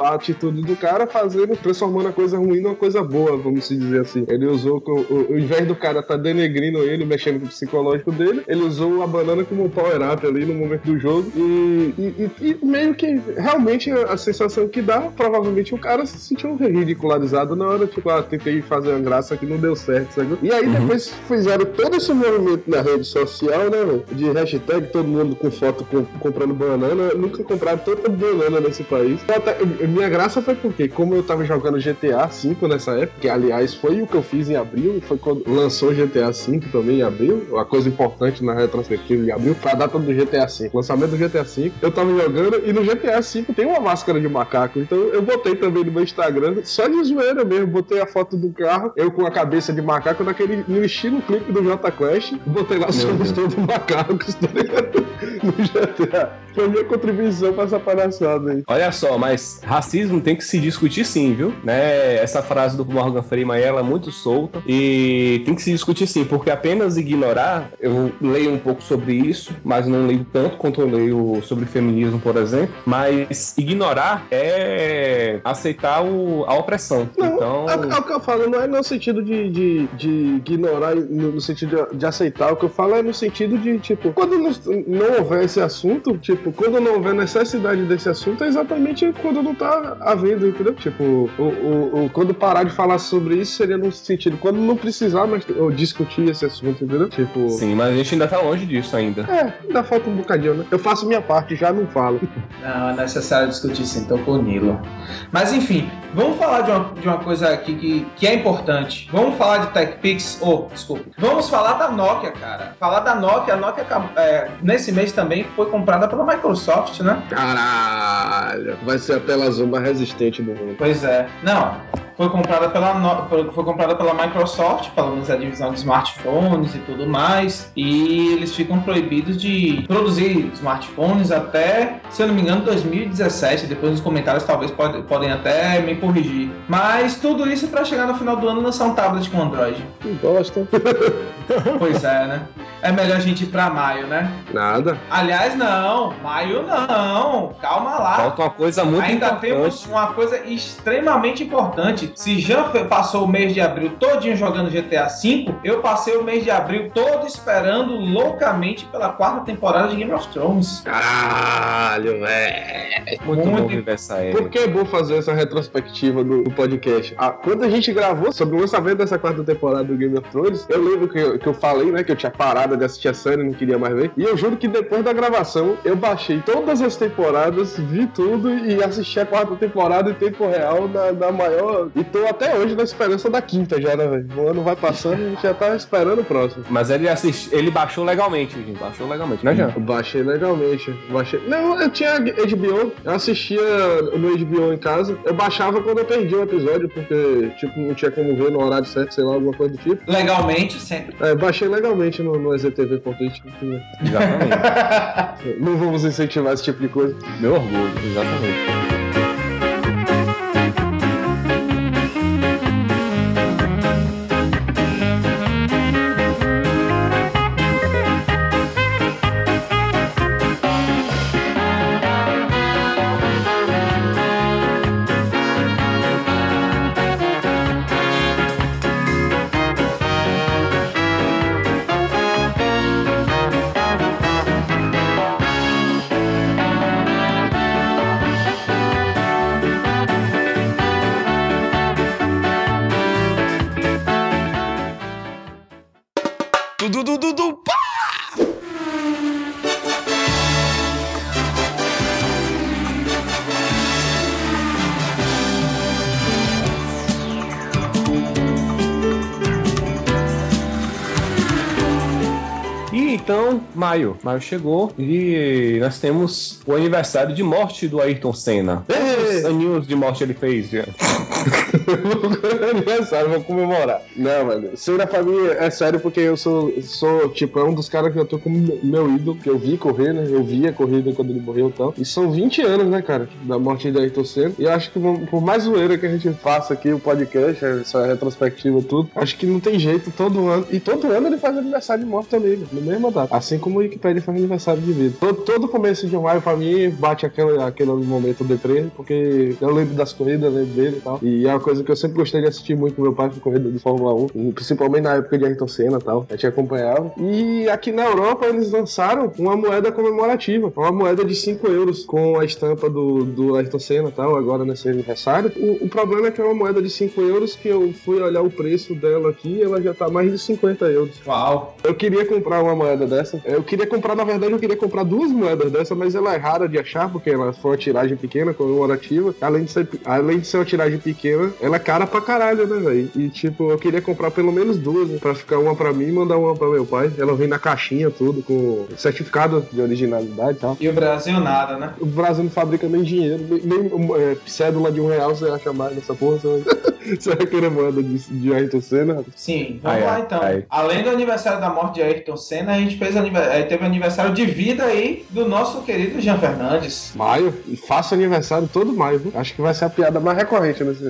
a, a atitude do cara, fazendo, transformando a coisa ruim numa coisa boa, vamos se dizer assim. Ele usou, o, ao invés do cara tá denegrindo ele, mexendo com o psicológico dele, ele usou a banana como um power-up ali no momento do jogo e, e- e- meio que realmente a sensação que dá, provavelmente o cara se sentiu ridicularizado na hora, tipo, ah, tentei fazer uma graça que não deu certo, sabe? E aí depois fizeram todo esse movimento na rede social, né? De hashtag, todo mundo com foto com- comprando banana. Nunca compraram tanta banana nesse país. Eu até- minha graça foi porque, como eu tava jogando GTA V nessa época, que aliás foi o que eu fiz em abril, foi quando lançou GTA V também em abril, uma coisa importante na retrospectiva de abril, foi a data do GTA V, lançamento do GTA V. Eu tava jogando e no GTA V tem uma máscara de macaco, então eu botei também no meu Instagram, só de zoeira mesmo, botei a foto do carro, eu com a cabeça de macaco naquele, no estilo clipe do Jota Quest, botei lá somos todos macacos, tá ligado? No GTA. Foi a minha contribuição pra essa palhaçada aí. Olha só, mas racismo tem que se discutir sim, viu? Né? Essa frase do Morgan Freeman ela é muito solta e tem que se discutir sim, porque apenas ignorar, eu leio um pouco sobre isso, mas não leio tanto quanto eu leio sobre feminismo, por exemplo, mas ignorar é aceitar o- a opressão. Não, então, é, é o que eu falo, não é no sentido de, de, de ignorar, no, no sentido de, de aceitar. O que eu falo é no sentido de, tipo, quando não, não houver esse assunto, tipo, quando não houver necessidade desse assunto, é exatamente quando não tá havendo, entendeu? Tipo, o, o, o- quando parar de falar sobre isso seria no sentido, quando não precisar mais discutir esse assunto, entendeu? Tipo. sim, mas a gente ainda tá longe disso ainda. É, ainda falta um bocadinho, né? Eu faço minha parte, já não falo. [laughs] Não, é necessário discutir sim, tô com o Nilo. Mas enfim, vamos falar de uma, de uma coisa aqui que, que é importante. Vamos falar de TechPix, ou, desculpa, vamos falar da Nokia, cara. Falar da Nokia, a Nokia é, nesse mês também foi comprada pela Microsoft, né? Caralho, vai ser a tela azul mais resistente do mundo. Pois é. Não, foi comprada pela, No- foi comprada pela Microsoft, pelo menos a divisão de smartphones e tudo mais. E eles ficam proibidos de produzir smartphones até, se eu não me engano, 2017. Depois nos comentários talvez pode- podem até me corrigir. Mas tudo isso para chegar no final do ano lançar um tablet com Android. Que bosta. [laughs] Pois é, né? É melhor a gente ir pra maio, né? Nada. Aliás, não, maio não. Calma lá. Falta uma coisa muito Ainda importante. temos uma coisa extremamente importante. Se Jean passou o mês de abril todinho jogando GTA V, eu passei o mês de abril todo esperando loucamente pela quarta temporada de Game of Thrones. Caralho, velho. Muito, muito bom viver essa Por era. que é bom fazer essa retrospectiva do, do podcast? Ah, quando a gente gravou sobre o lançamento dessa quarta temporada do Game of Thrones, eu lembro que eu, que eu falei, né, que eu tinha parado de assistir a série, não queria mais ver. E eu juro que depois da gravação, eu baixei todas as temporadas, vi tudo e assisti a quarta temporada em tempo real na, na maior. E tô até hoje na esperança da quinta já, né, velho? O ano vai passando e a gente já tá esperando o próximo. Mas ele assist... ele baixou legalmente, gente. Baixou legalmente, né, Jean? Eu Baixei legalmente. Baixei... Não, eu tinha HBO, eu assistia no HBO em casa. Eu baixava quando eu perdi um episódio, porque, tipo, não tinha como ver no horário certo, sei lá, alguma coisa do tipo. Legalmente, sempre. É, baixei legalmente no, no EZTV.it. Exatamente. [laughs] Não vamos incentivar esse tipo de coisa. Meu orgulho, exatamente. Maio. Maio chegou e nós temos o aniversário de morte do Ayrton Senna. Quantos aninhos de morte ele fez? Aniversário, vou comemorar. Não, mano. Senna pra mim é sério porque eu sou, sou tipo, é um dos caras que eu tô como meu ídolo, que eu vi correr, né? Eu vi a corrida quando ele morreu e tal. E são 20 anos, né, cara, da morte de Ayrton Senna. E eu acho que por mais zoeira que a gente faça aqui, o podcast, essa retrospectiva tudo, acho que não tem jeito todo ano. E todo ano ele faz aniversário de morte também, né? no mesmo data. Assim como o Wikipedia faz aniversário de vida. Todo, todo começo de maio, pra mim, bate aquele, aquele momento deprê, porque eu lembro das corridas, lembro dele e tal. E é uma coisa que eu sempre gostei de assistir muito com meu pai, corrida de Fórmula 1, e principalmente na época de Ayrton Senna e tal. A gente acompanhava. E aqui na Europa eles lançaram uma moeda comemorativa, uma moeda de 5 euros com a estampa do, do Ayrton Senna e tal, agora nesse aniversário. O, o problema é que é uma moeda de 5 euros que eu fui olhar o preço dela aqui ela já tá mais de 50 euros. Uau. Eu queria comprar uma moeda dessa. Eu queria comprar, na verdade, eu queria comprar duas moedas dessa, mas ela é rara de achar, porque ela foi uma tiragem pequena, comemorativa. Além de ser, além de ser uma tiragem pequena, ela é cara pra caralho, né, velho? E tipo, eu queria comprar pelo menos duas, né, pra ficar uma pra mim e mandar uma pra meu pai. Ela vem na caixinha, tudo, com certificado de originalidade e tal. E o Brasil nada, né? O Brasil não fabrica nem dinheiro, nem, nem, é, cédula de um real você acha mais nessa porra. Você vai, [laughs] você vai querer moeda de, de Ayrton Senna? Sim, vamos Aí, lá então. aí. Além do aniversário da morte de Ayrton Senna, a gente fez anive- eh, teve aniversário de vida aí do nosso querido Jean Fernandes. Maio, e faço aniversário todo maio, viu? Acho que vai ser a piada mais recorrente nesse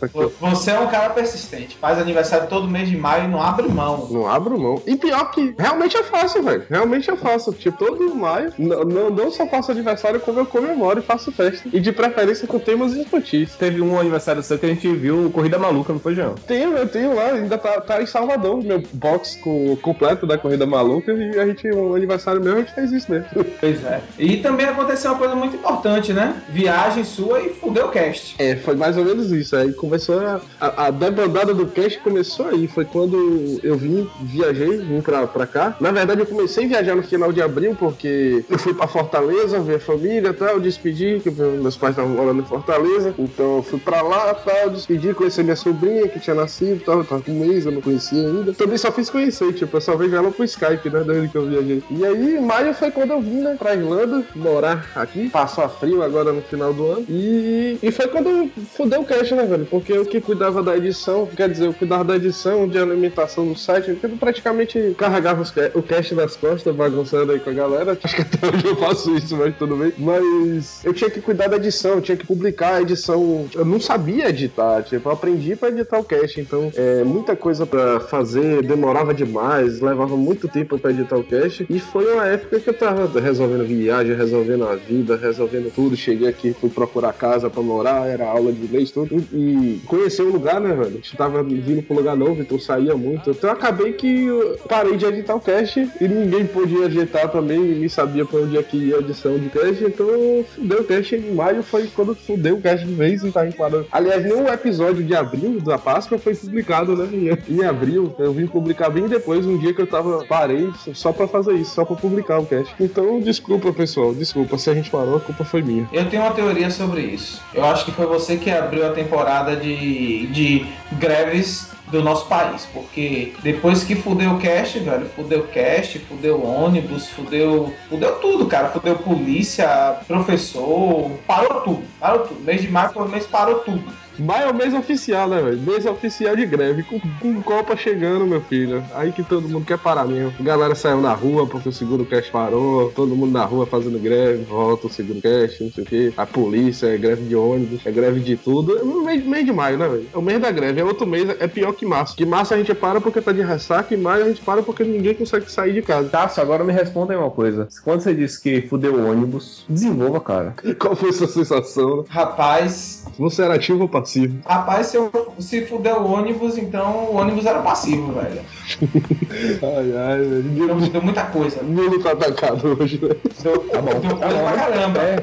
retrospectivo. Você é um cara persistente, faz aniversário todo mês de maio e não abre mão. Não abro mão. E pior que realmente é fácil, velho. Realmente é fácil. Tipo, todo maio, não, não só faço aniversário, como eu comemoro e faço festa. E de preferência com temas infantis. Teve um aniversário seu que a gente viu Corrida Maluca, não foi, Jean? Tenho, eu tenho lá, ainda tá, tá em Salvador, meu box com, completo da Corrida Maluca. E a gente, um aniversário meu, a gente fez isso mesmo. Pois é. E também aconteceu uma coisa muito importante, né? Viagem sua e fudeu o cast. É, foi mais ou menos isso. Aí começou a, a, debandada do cast começou aí. Foi quando eu vim, viajei, vim pra, pra cá. Na verdade, eu comecei a viajar no final de abril, porque eu fui pra Fortaleza ver a família e tal, despedi, que meus pais estavam morando em Fortaleza. Então eu fui pra lá tal, despedi, conheci minha sobrinha que tinha nascido tal. Eu tava com um mês, eu não conhecia ainda. Também só fiz conhecer, tipo, eu só vejo ela pro Skype, né? Desde que eu viajei. E aí, em maio foi quando eu vim, né, pra Irlanda, morar aqui. Passou a frio agora no final do ano. E, e foi quando fudeu o cast, né, velho? Eu que cuidava da edição, quer dizer, eu cuidava da edição, de alimentação do site, eu praticamente carregava os o cast nas costas, bagunçando aí com a galera. Acho que até hoje eu faço isso, mas tudo bem. Mas eu tinha que cuidar da edição, eu tinha que publicar a edição. Eu não sabia editar, tipo, eu aprendi pra editar o cast, então é muita coisa pra fazer, demorava demais, levava muito tempo pra editar o cast. E foi uma época que eu tava resolvendo viagem, resolvendo a vida, resolvendo tudo. Cheguei aqui, fui procurar casa pra morar, era aula de inglês, tudo. E conhecer o lugar, né, velho? A gente tava vindo um lugar novo, então saía muito. Então acabei que parei de editar o cast e ninguém podia editar também, ninguém sabia pra onde é que ia a edição de cast, então fudeu o cast em maio, foi quando fudeu o cast de vez e tá enquadrando. Aliás, nenhum episódio de abril da Páscoa foi publicado, né? Em abril, eu vim publicar bem depois, um dia que eu tava, parei só pra fazer isso, só pra publicar o cast. Então, desculpa, pessoal, desculpa, se a gente parou, a culpa foi minha. Eu tenho uma teoria sobre isso. Eu acho que foi você que abriu a temporada de, de greves do nosso país, porque depois que fudeu o cast, velho, fudeu o cast, fudeu ônibus, fudeu, fudeu tudo, cara, fudeu polícia, professor, parou tudo, parou tudo. Mês de maio foi mês parou tudo. Maio é o mês oficial, né, velho? Mês oficial de greve. Com, com Copa chegando, meu filho. Aí que todo mundo quer parar mesmo. A galera saiu na rua porque o seguro cash parou. Todo mundo na rua fazendo greve. Volta o seguro cash, não sei o quê. A polícia, é greve de ônibus, é greve de tudo. É o mês, mês de maio, né, velho? É o mês da greve. É outro mês, é pior que março. Que março a gente para porque tá de ressaca. E maio a gente para porque ninguém consegue sair de casa. Tássio, agora me responda aí uma coisa. Quando você disse que fudeu o ônibus, desenvolva, cara. [laughs] Qual foi sua sensação? Rapaz, Você era ativo ou passivo? Rapaz, se, eu, se fuder o ônibus, então o ônibus era passivo, velho. [laughs] Ai, ai, velho. Então deu muita coisa. Ninguém tá atacado hoje, né? Deu, Tá bom. deu coisa pra caramba. É,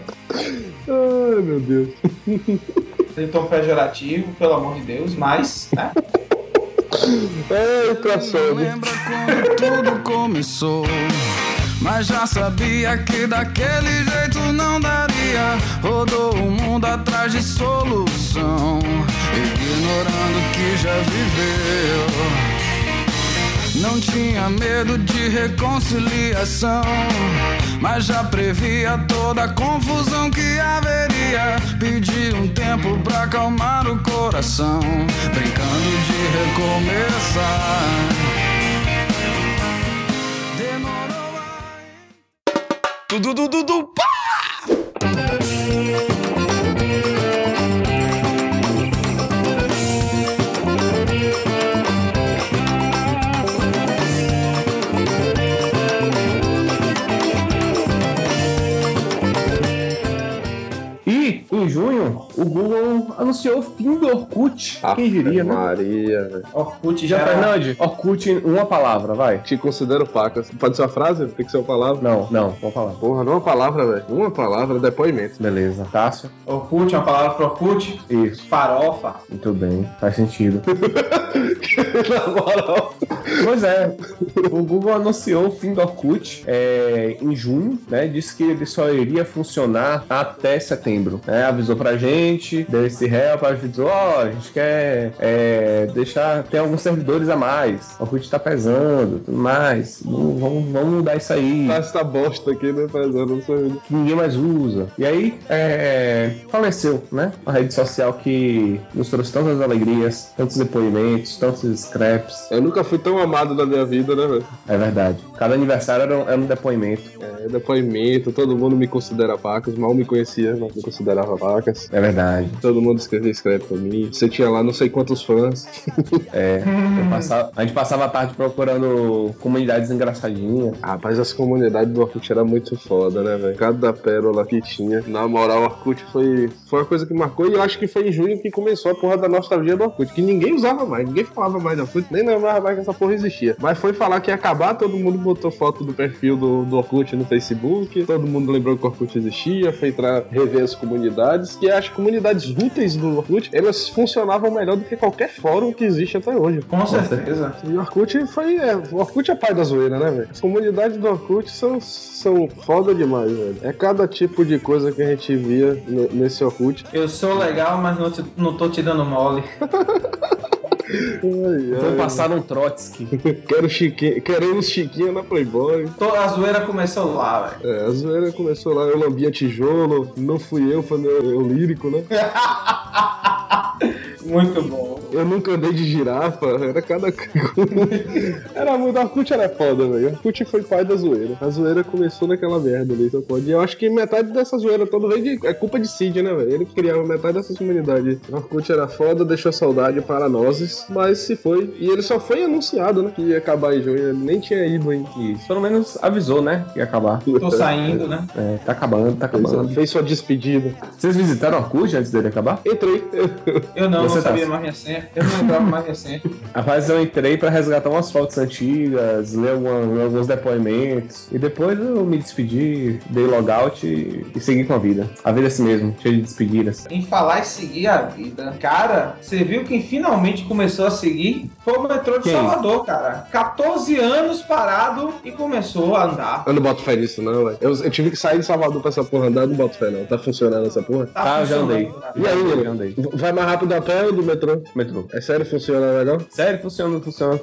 Ai, meu Deus. Em tom pejorativo, pelo amor de Deus, mas, né? Eita, sobe. lembra quando tudo começou. Mas já sabia que daquele jeito não daria. Rodou o mundo atrás de solução, ignorando que já viveu. Não tinha medo de reconciliação, mas já previa toda a confusão que haveria. Pedi um tempo pra acalmar o coração, brincando de recomeçar. A... Tudo, tudo, tudo, pá! Em junho, o Google anunciou o fim do Orkut. Quem diria, né? Maria, velho. Orkut já era... Fernandes, Orkut, uma palavra, vai. Te considero pacas. Pode ser uma frase? Tem que ser uma palavra? Não, não, vamos falar. Porra, não é uma palavra, velho. Uma palavra, depoimento. Beleza. Tássio? Orkut, uma palavra pro Orkut. Isso. Farofa. Muito bem, faz sentido. [laughs] Na moral. Pois é, o Google anunciou o fim do Orkut é, em junho, né? Disse que ele só iria funcionar até setembro. Né? Avisou pra gente, deu esse help, avisou, ó, a gente quer é, deixar, tem alguns servidores a mais. O Orkut tá pesando, tudo mais. Vamos, vamos, vamos mudar isso aí. Tá essa bosta aqui, né, fazendo não sei. que ninguém mais usa. E aí, é, faleceu, né? A rede social que nos trouxe tantas alegrias, tantos depoimentos, tantos scraps. Eu nunca fui tão amado na minha vida, né, velho? É verdade. Cada aniversário era um, era um depoimento. É, depoimento, todo mundo me considera pacas, mal me conhecia, mas me considerava É verdade. Todo mundo escrevia escreve pra mim. Você tinha lá não sei quantos fãs. É. passava- a gente passava a tarde procurando comunidades engraçadinhas. Ah, mas as comunidades do Orkut era muito foda, né, velho? Cada pérola que tinha. Na moral, o Orkut foi, foi uma coisa que marcou e eu acho que foi em junho que começou a porra da nostalgia do Orkut, que ninguém usava mais, ninguém falava mais do Orkut, nem lembrava mais que essa porra existia. Mas foi falar que ia acabar, todo mundo botou foto do perfil do, do Orkut no Facebook, todo mundo lembrou que o Orkut existia, foi entrar, rever as comunidades, que as comunidades úteis do Orkut, elas funcionavam melhor do que qualquer fórum que existe até hoje. Com certeza. E o Orkut foi. É, o Orkut é pai da zoeira, né, velho? As comunidades do Orkut são, são foda demais, velho. É cada tipo de coisa que a gente via no- nesse Orkut. Eu sou legal, mas não, te- não tô te dando mole. [laughs] Vou passar um Trotsky. Quero Chiquinho, queremos Chiquinha na Playboy. Tô- A zoeira começou lá, velho. É, a zoeira começou lá, eu lambia tijolo, não fui eu, foi meu eu lírico, né? [laughs] Muito bom. Eu nunca andei de girafa, era cada. era muito. O Orkut era foda, velho. O Orkut foi pai da zoeira. A zoeira começou naquela merda ali, só pode. E eu acho que metade dessa zoeira toda veio de. É culpa de Cid, né, velho? Ele criava metade dessa comunidade. O Orkut era foda, deixou saudade para nós, mas se foi. E ele só foi anunciado, né? Que ia acabar em junho. Ele nem tinha ido, hein? Isso. Pelo menos avisou, né? Que ia acabar. Tô saindo, né? É, tá acabando, tá Fez, acabando. fez sua despedida. Vocês visitaram o Orkut antes dele acabar? Entrei. Eu não, Você não tá- sabia mais minha senha. Eu não lembrava mais minha senha. Rapaz, eu entrei pra resgatar umas fotos antigas, ler, alguns depoimentos. E depois eu me despedi, dei logout e, e segui com a vida. A vida é assim mesmo, cheia de despedidas. Em falar e seguir a vida. Cara, você viu quem finalmente começou a seguir? Foi o metrô de Quem? Salvador, cara. 14 anos parado e começou a andar. Eu não boto fé nisso, não, velho. Eu, eu tive que sair de Salvador pra essa porra andar, eu não boto fé, não. Tá funcionando essa porra? Tá Ah, eu já andei. cara. E aí, já andei. Vai mais rápido a pé ou do metrô? Metrô É sério, funciona legal? Sério, funciona, funciona.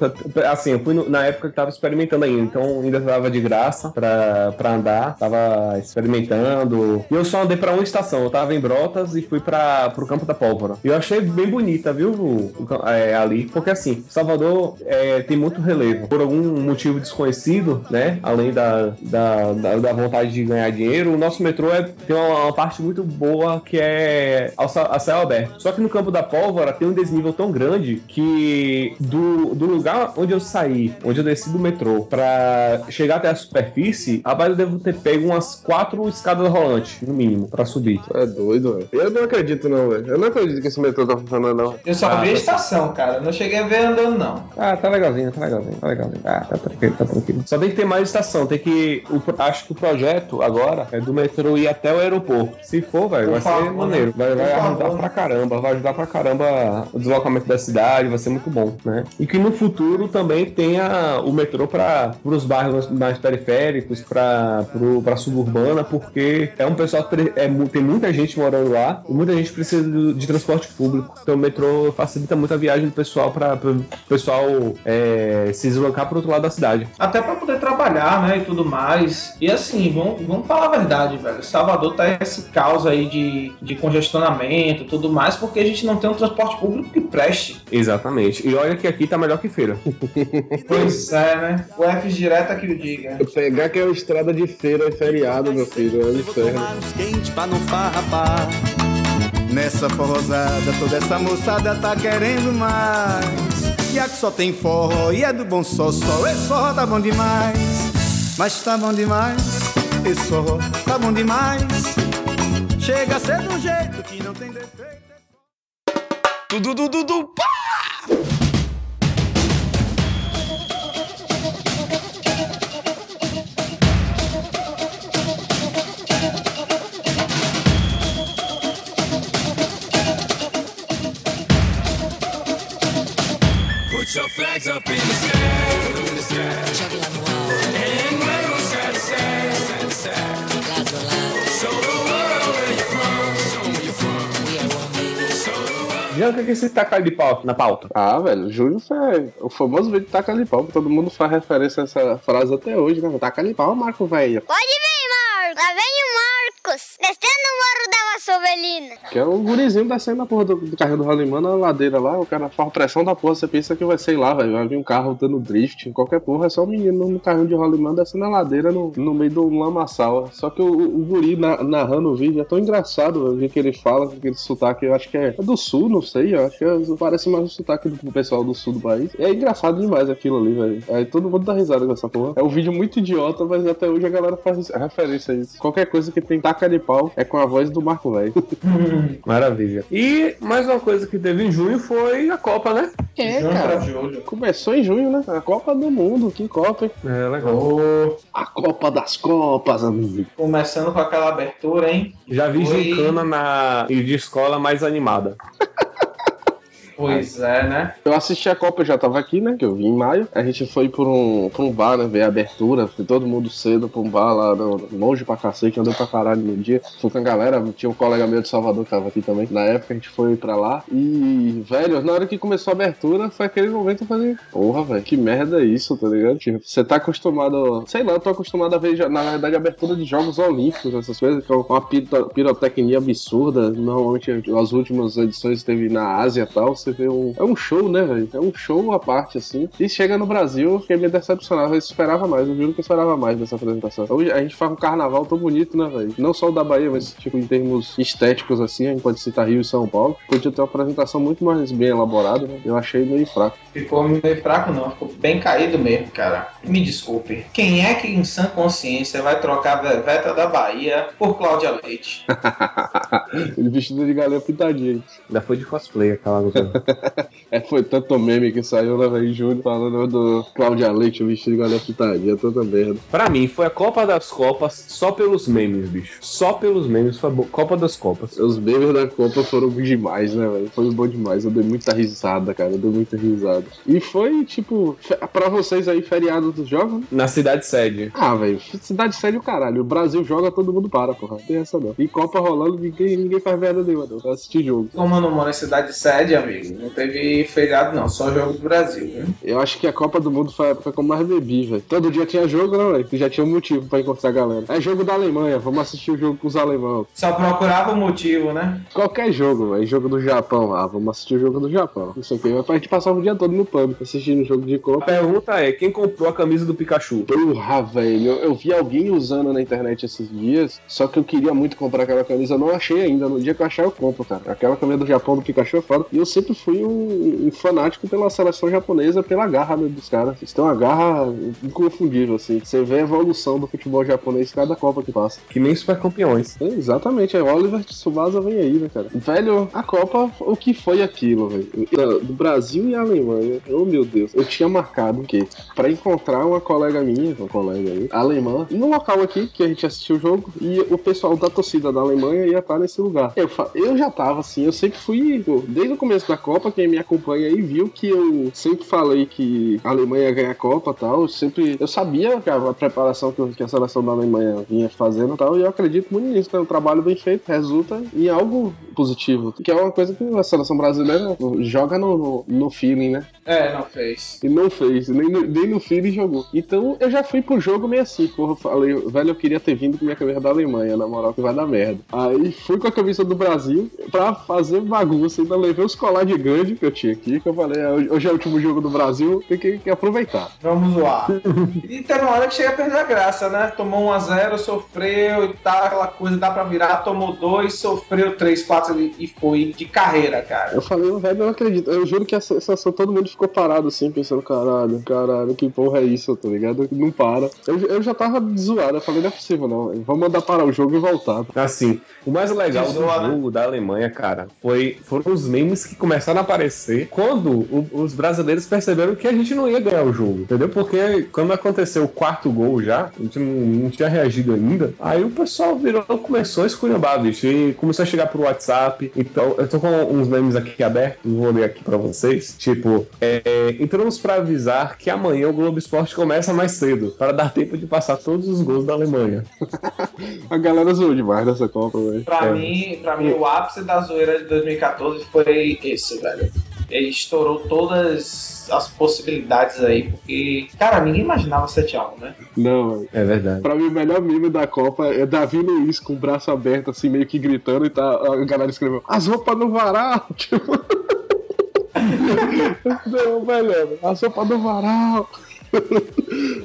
Assim, eu fui no- na época que tava experimentando ainda, então ainda tava de graça pra, pra andar, tava experimentando. E eu só andei pra uma estação, eu tava em Brotas e fui pra, pro Campo da Pólvora. E eu achei bem bonita, viu, o- o é, ali, porque assim, Salvador é, tem muito relevo. Por algum motivo desconhecido, né, além da, da, da, da vontade de ganhar dinheiro, o nosso metrô é, tem uma, uma parte muito boa que é a céu aberto. Só que no Campo da Pólvora tem um desnível tão grande que do, do lugar onde eu saí, onde eu desci do metrô, pra chegar até a superfície, rapaz, eu devo ter pego umas quatro escadas rolantes, no mínimo, pra subir. É doido, velho. Eu não acredito, não, velho. Eu não acredito que esse metrô tá funcionando, não. Eu só Ah, vi a estação, cara. Não cheguei a ver andando, não. Ah, tá legalzinho, tá legalzinho, tá legalzinho. Ah, tá tranquilo, tá tranquilo. Só tem que ter mais estação, tem que. o acho que o projeto agora é do metrô ir até o aeroporto. Se for, velho, vai favor, ser né? maneiro. Vai, vai ajudar pra caramba, vai ajudar pra caramba o deslocamento da cidade, vai ser muito bom, né? E que no futuro também tenha o metrô para os bairros mais periféricos, pra, pro, pra suburbana, porque é um pessoal, é, tem muita gente morando lá e muita gente precisa de transporte público. Então o metrô facilita muito a viagem do pessoal para o pessoal é, se deslocar pro outro lado da cidade. Até pra poder trabalhar, né, e tudo mais. E assim, vamos, vamos falar a verdade, velho. Salvador tá esse caos aí de, de congestionamento tudo mais, porque a gente não tem um transporte público que preste. Exatamente. E olha que aqui tá melhor que feira. [laughs] Pois é, né? O F direto é que o diga. Pegar que é uma estrada de feira é feriado, meu filho. É inferno. pra não farrapar. Nessa forrosada, toda essa moçada tá querendo mais. E aqui só tem forró e é do bom só, só. Esse forró tá bom demais. Mas tá bom demais. Esse forró tá bom demais. Chega a ser de um jeito que não tem defeito. Dudu, dudu, dudu, pá! Put your flags up Já o que é esse tacar de pau na pauta? Ah, velho, Júlio foi o famoso vídeo taca de pau, que todo mundo faz referência a essa frase até hoje, né? Taca de pau, Marco, velho. Pode vir, Marcos. Lá vem o Marcos. Descendo o morro da Vassovelina. Que é o gurizinho descendo a porra do, do carrinho do Rolimã na ladeira lá, o cara faz pressão da porra, você pensa que vai, sei lá, vai vir um carro dando drift, qualquer porra, é só o menino no carrinho de Rolimã descendo a ladeira no, no meio do lamaçal. Só que o, o guri na- narrando o vídeo é tão engraçado o que ele fala, aquele sotaque, eu acho que é do sul, não sei, eu acho que é- parece mais o sotaque do pessoal do sul do país. É engraçado demais aquilo ali, velho. Aí todo mundo dá risada com essa porra. É um vídeo muito idiota, mas até hoje a galera faz referência a isso. Qualquer coisa que tem taca de pau é com a voz do Marco Velho. [laughs] Maravilha. E mais uma coisa que teve em junho foi a Copa, né? É, Junho cara. pra julho. Começou em junho, né? A Copa do Mundo. Que Copa, hein? É, legal. Ô, A Copa das Copas, amigo. começando com aquela abertura, hein? Já vi Oi. gincana na de escola mais animada. [laughs] Pois é, né? Eu assisti a Copa, eu já tava aqui, né? Que eu vim em maio. A gente foi por um, por um bar, né? Ver a abertura. Foi todo mundo cedo pra um bar lá, no- longe pra cacete. Andou pra caralho no dia. Fui com a galera. Tinha um colega meu de Salvador que tava aqui também. Na época a gente foi pra lá. E, velho, na hora que começou a abertura, foi aquele momento eu falei: Porra, velho, que merda é isso, tá ligado? Tipo, você tá acostumado. Sei lá, eu tô acostumado a ver, na verdade, abertura de Jogos Olímpicos, essas coisas, que é uma piro- pirotecnia absurda. Normalmente as últimas edições teve na Ásia e tal. Você vê um. É um show, né, velho? É um show à parte, assim. E chega no Brasil, eu fiquei meio decepcionado. Eu esperava mais, eu juro que eu esperava mais dessa apresentação. Hoje a gente faz um carnaval tão bonito, né, velho? Não só o da Bahia, mas, tipo, em termos estéticos, assim, a gente pode citar Rio e São Paulo. Podia ter uma apresentação muito mais bem elaborada, né? Eu achei meio fraco. Ficou meio fraco, não. Ficou bem caído mesmo, cara. Me desculpe. Quem é que em sã consciência vai trocar a Veveta da Bahia por Cláudia Leite? [laughs] Ele vestido de galinha pintadinha, hein? Ainda foi de cosplay aquela luta. [laughs] É, foi tanto meme que saiu, né, velho? Em julho, falando do Cláudia Leite vestido de galinha pintadinha, tanta merda. pra mim, foi a Copa das Copas só pelos memes, bicho. Só pelos memes foi a Copa das Copas. Os memes da Copa foram demais, né, velho? Foi bom demais. Eu dei muita risada, cara. Eu dei muita risada. E foi, tipo, pra vocês aí, feriado dos jogos? né? Na cidade sede. Ah, velho, cidade séria o caralho. O Brasil joga, todo mundo para, porra. Não tem essa não. E Copa rolando, ninguém, ninguém faz merda nenhuma, não. Pra assistir jogo. Como eu não moro em cidade sede, amigo, não teve feriado não, só jogo do Brasil, viu? Eu acho que a Copa do Mundo foi a época que eu mais bebi, velho. Todo dia tinha jogo, né, velho? Já tinha um motivo pra encontrar a galera. É jogo da Alemanha, vamos assistir o jogo com os alemãos. Só procurava o motivo, né? Qualquer jogo, velho. Jogo do Japão, ah, vamos assistir o jogo do Japão. Não sei o que. Mas pra gente passar o dia todo no pub assistindo o jogo de A Copa. pergunta é: quem comprou a camisa do Pikachu? Porra, velho. Eu, eu vi alguém usando na internet esses dias, só que eu queria muito comprar aquela camisa. Não achei ainda. No dia que eu achar, eu compro, cara. Aquela camisa do Japão do Pikachu é foda. E eu sempre fui um, um fanático pela seleção japonesa, pela garra né, dos caras. Eles têm uma garra inconfundível, assim. Você vê a evolução do futebol japonês cada Copa que passa. Que nem super campeões. É, exatamente, é o Oliver Tsubasa vem aí, né, cara? Velho, a Copa, o que foi aquilo, velho? Do Brasil e Alemanha, oh meu Deus, eu tinha marcado o quê? Pra encontrar uma colega minha, uma colega aí, alemã, num local aqui que a gente assistiu o jogo e o pessoal da torcida da Alemanha ia estar nesse lugar. Eu, eu já tava assim, eu sempre fui, desde o começo da Copa, quem me acompanha aí viu que eu sempre falei que a Alemanha ia ganhar a Copa tal, eu sempre, eu sabia que a, preparação que, o- a seleção da Alemanha vinha fazendo tal, e eu acredito muito nisso, que é um trabalho bem feito, resulta em algo positivo, que é uma coisa que a seleção brasileira joga no, no, no feeling, né? É, não fez. E não fez, nem no, nem no feeling jogou. Então eu já fui pro jogo meio assim, porra, eu falei, velho, eu queria ter vindo com minha camisa da Alemanha, na moral, que vai dar merda. Aí fui com a camisa do Brasil pra fazer bagunça, ainda levei os colar de grande que eu tinha aqui, que eu falei, "Ah, hoje é o último jogo do Brasil, tem que, que aproveitar. Vamos zoar. [laughs] e teve uma hora que chega a perder a graça, né? Tomou 1x0, sofreu e tal, aquela coisa, dá pra virar, tomou 2, sofreu 3, 4 e e foi de carreira, cara. Eu falei, velho, eu não acredito. Eu juro que a sensação, todo mundo ficou parado assim, pensando, caralho, caralho, que porra é isso, tá ligado? Não para. Eu, eu já tava zoado, eu falei, não é possível não, vamos mandar parar o jogo e voltar. Assim, o mais legal do jogo da Alemanha, cara, foi foram os memes que começaram a aparecer quando o- os brasileiros perceberam que a gente não ia ganhar o jogo, entendeu? Porque quando aconteceu o quarto gol já, a gente não, não tinha reagido ainda, aí o pessoal virou, começou a esculhambar, bicho, e começou a chegar pro WhatsApp. Então, eu tô com uns memes aqui abertos, vou ler aqui pra vocês. Tipo, é, entramos pra avisar que amanhã o Globo Esporte começa mais cedo, para dar tempo de passar todos os gols da Alemanha. [laughs] A galera zoou demais nessa Copa, velho. Pra, É. mim, pra mim, o ápice da zoeira de 2014 foi esse, velho. Ele estourou todas as possibilidades aí, porque, cara, ninguém imaginava 7x1, né? Não, velho. É verdade. Pra mim, o melhor meme da Copa é Davi Luiz com o braço aberto, assim, meio que gritando, e tá, a galera escreveu: As roupas no varal! [laughs] Tipo. [laughs] Não, velho, as roupas no varal!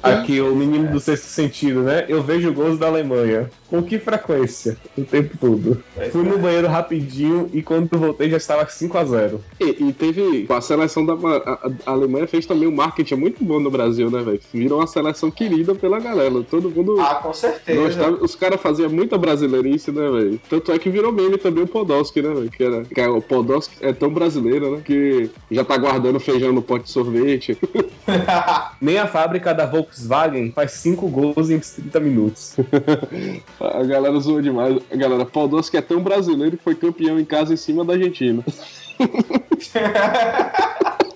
Aqui, o menino do sexto sentido, né? Eu vejo gols da Alemanha. Com que frequência? O tempo todo. Fui no banheiro rapidinho e quando voltei já estava 5x0. E, e teve. A seleção da. A, a Alemanha fez também um marketing muito bom no Brasil, né, velho? Virou uma seleção querida pela galera. Todo mundo. Ah, com certeza. Gostava, os caras faziam muita brasileirice, né, velho? Tanto é que virou meme também o Podolski, né, velho? Que, era, que é- o Podolski é tão brasileiro, né? Que já tá guardando feijão no pote de sorvete. [laughs] Nem a fábrica da Volkswagen faz 5 gols em 30 minutos. [laughs] A galera zoou demais. A galera, Podolski é tão brasileiro que foi campeão em casa em cima da Argentina. [laughs]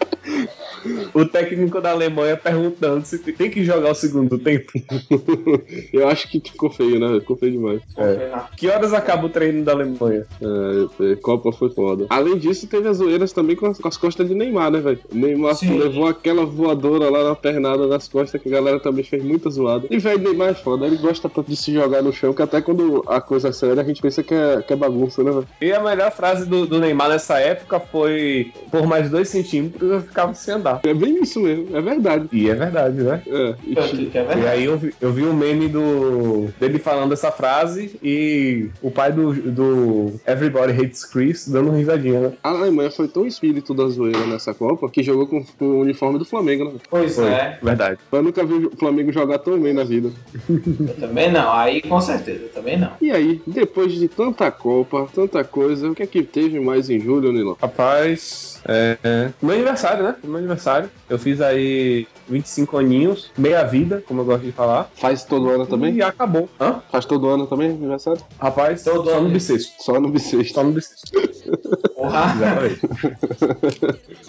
O técnico da Alemanha perguntando se tem que jogar o segundo tempo. [laughs] Eu acho que ficou feio, né? Ficou feio demais. Que horas acaba o treino da Alemanha? É, é, Copa foi foda. Além disso, teve as zoeiras também com as, com as costas de Neymar, né, velho? Neymar Sim. levou aquela voadora lá na pernada das costas que a galera também fez muita zoada. E, velho, Neymar é foda. Ele gosta tanto de se jogar no chão que até quando a coisa é séria a gente pensa que é, que é bagunça, né, velho? E a melhor frase do, do Neymar nessa época foi: por mais 2 centímetros ficava sem andar. É bem isso mesmo, é verdade. E é verdade, né? É, e, é E verdade. aí eu vi, eu vi um meme do, dele falando essa frase e o pai do, do Everybody Hates Chris dando risadinha, né? a Alemanha foi tão espírito da zoeira nessa Copa que jogou com, com o uniforme do Flamengo, né? Pois Foi, é, verdade. Eu nunca vi o Flamengo jogar tão bem na vida. eu também não. Aí com certeza, também não. E aí, depois de tanta Copa, tanta coisa, o que é que teve mais em julho, Nilon? Rapaz, é, é. Meu aniversário, né? Meu aniversário. Eu fiz aí 25 aninhos, meia vida, como eu gosto de falar. Faz todo ano também? E acabou. Hã? Faz todo ano também, aniversário? Rapaz, Todo só ano. no bissexto. Só no bissexto. Só no bissexto. [laughs] Porra, Exatamente.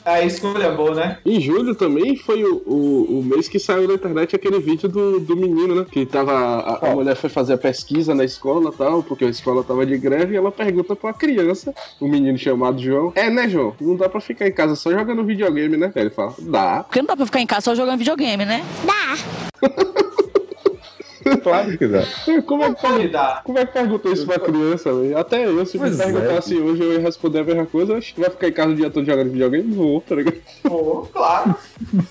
a [laughs] escolha boa, né? Em julho também foi o, o, o mês que saiu na internet aquele vídeo do, do menino, né? Que tava. A, a mulher foi fazer a pesquisa na escola e tal, porque a escola tava de greve, e ela pergunta pra criança, um menino chamado João: É, né, João? Não dá pra ficar em casa só jogando videogame, né? Aí ele fala: Dá. Porque não dá pra ficar em casa só jogando videogame, né? Dá. [laughs] Claro que dá. Como é que, Pode como é que perguntou isso pra criança, velho? Até eu, se Pois me é. perguntasse hoje, eu ia responder a mesma coisa. Acho que vai ficar em casa o dia todo jogando videogame? Vou, tá ligado? Pô, claro.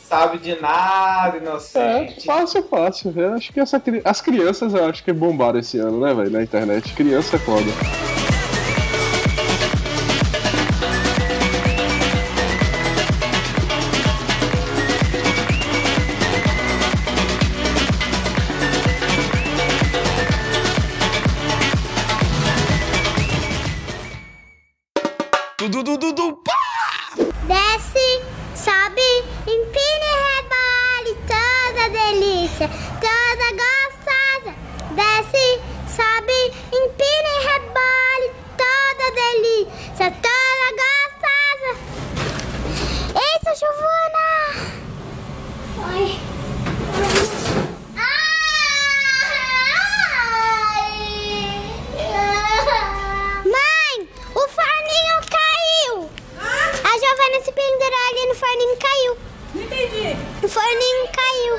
Sabe de nada, É, inocente. fácil, fácil. Eu acho que essa, as crianças, eu acho que bombaram esse ano, né, velho, na internet. Criança é foda. Tudo, tudo, tudo, pá! Desce, sobe, empina e rebole, toda delícia, toda gostosa. Desce, sobe, empina e rebole, toda delícia, toda gostosa. Eita, Giovana! Ai. Ai. Mãe, o forninho Giovana se pendurou ali no forninho e caiu. Não entendi. O forninho caiu.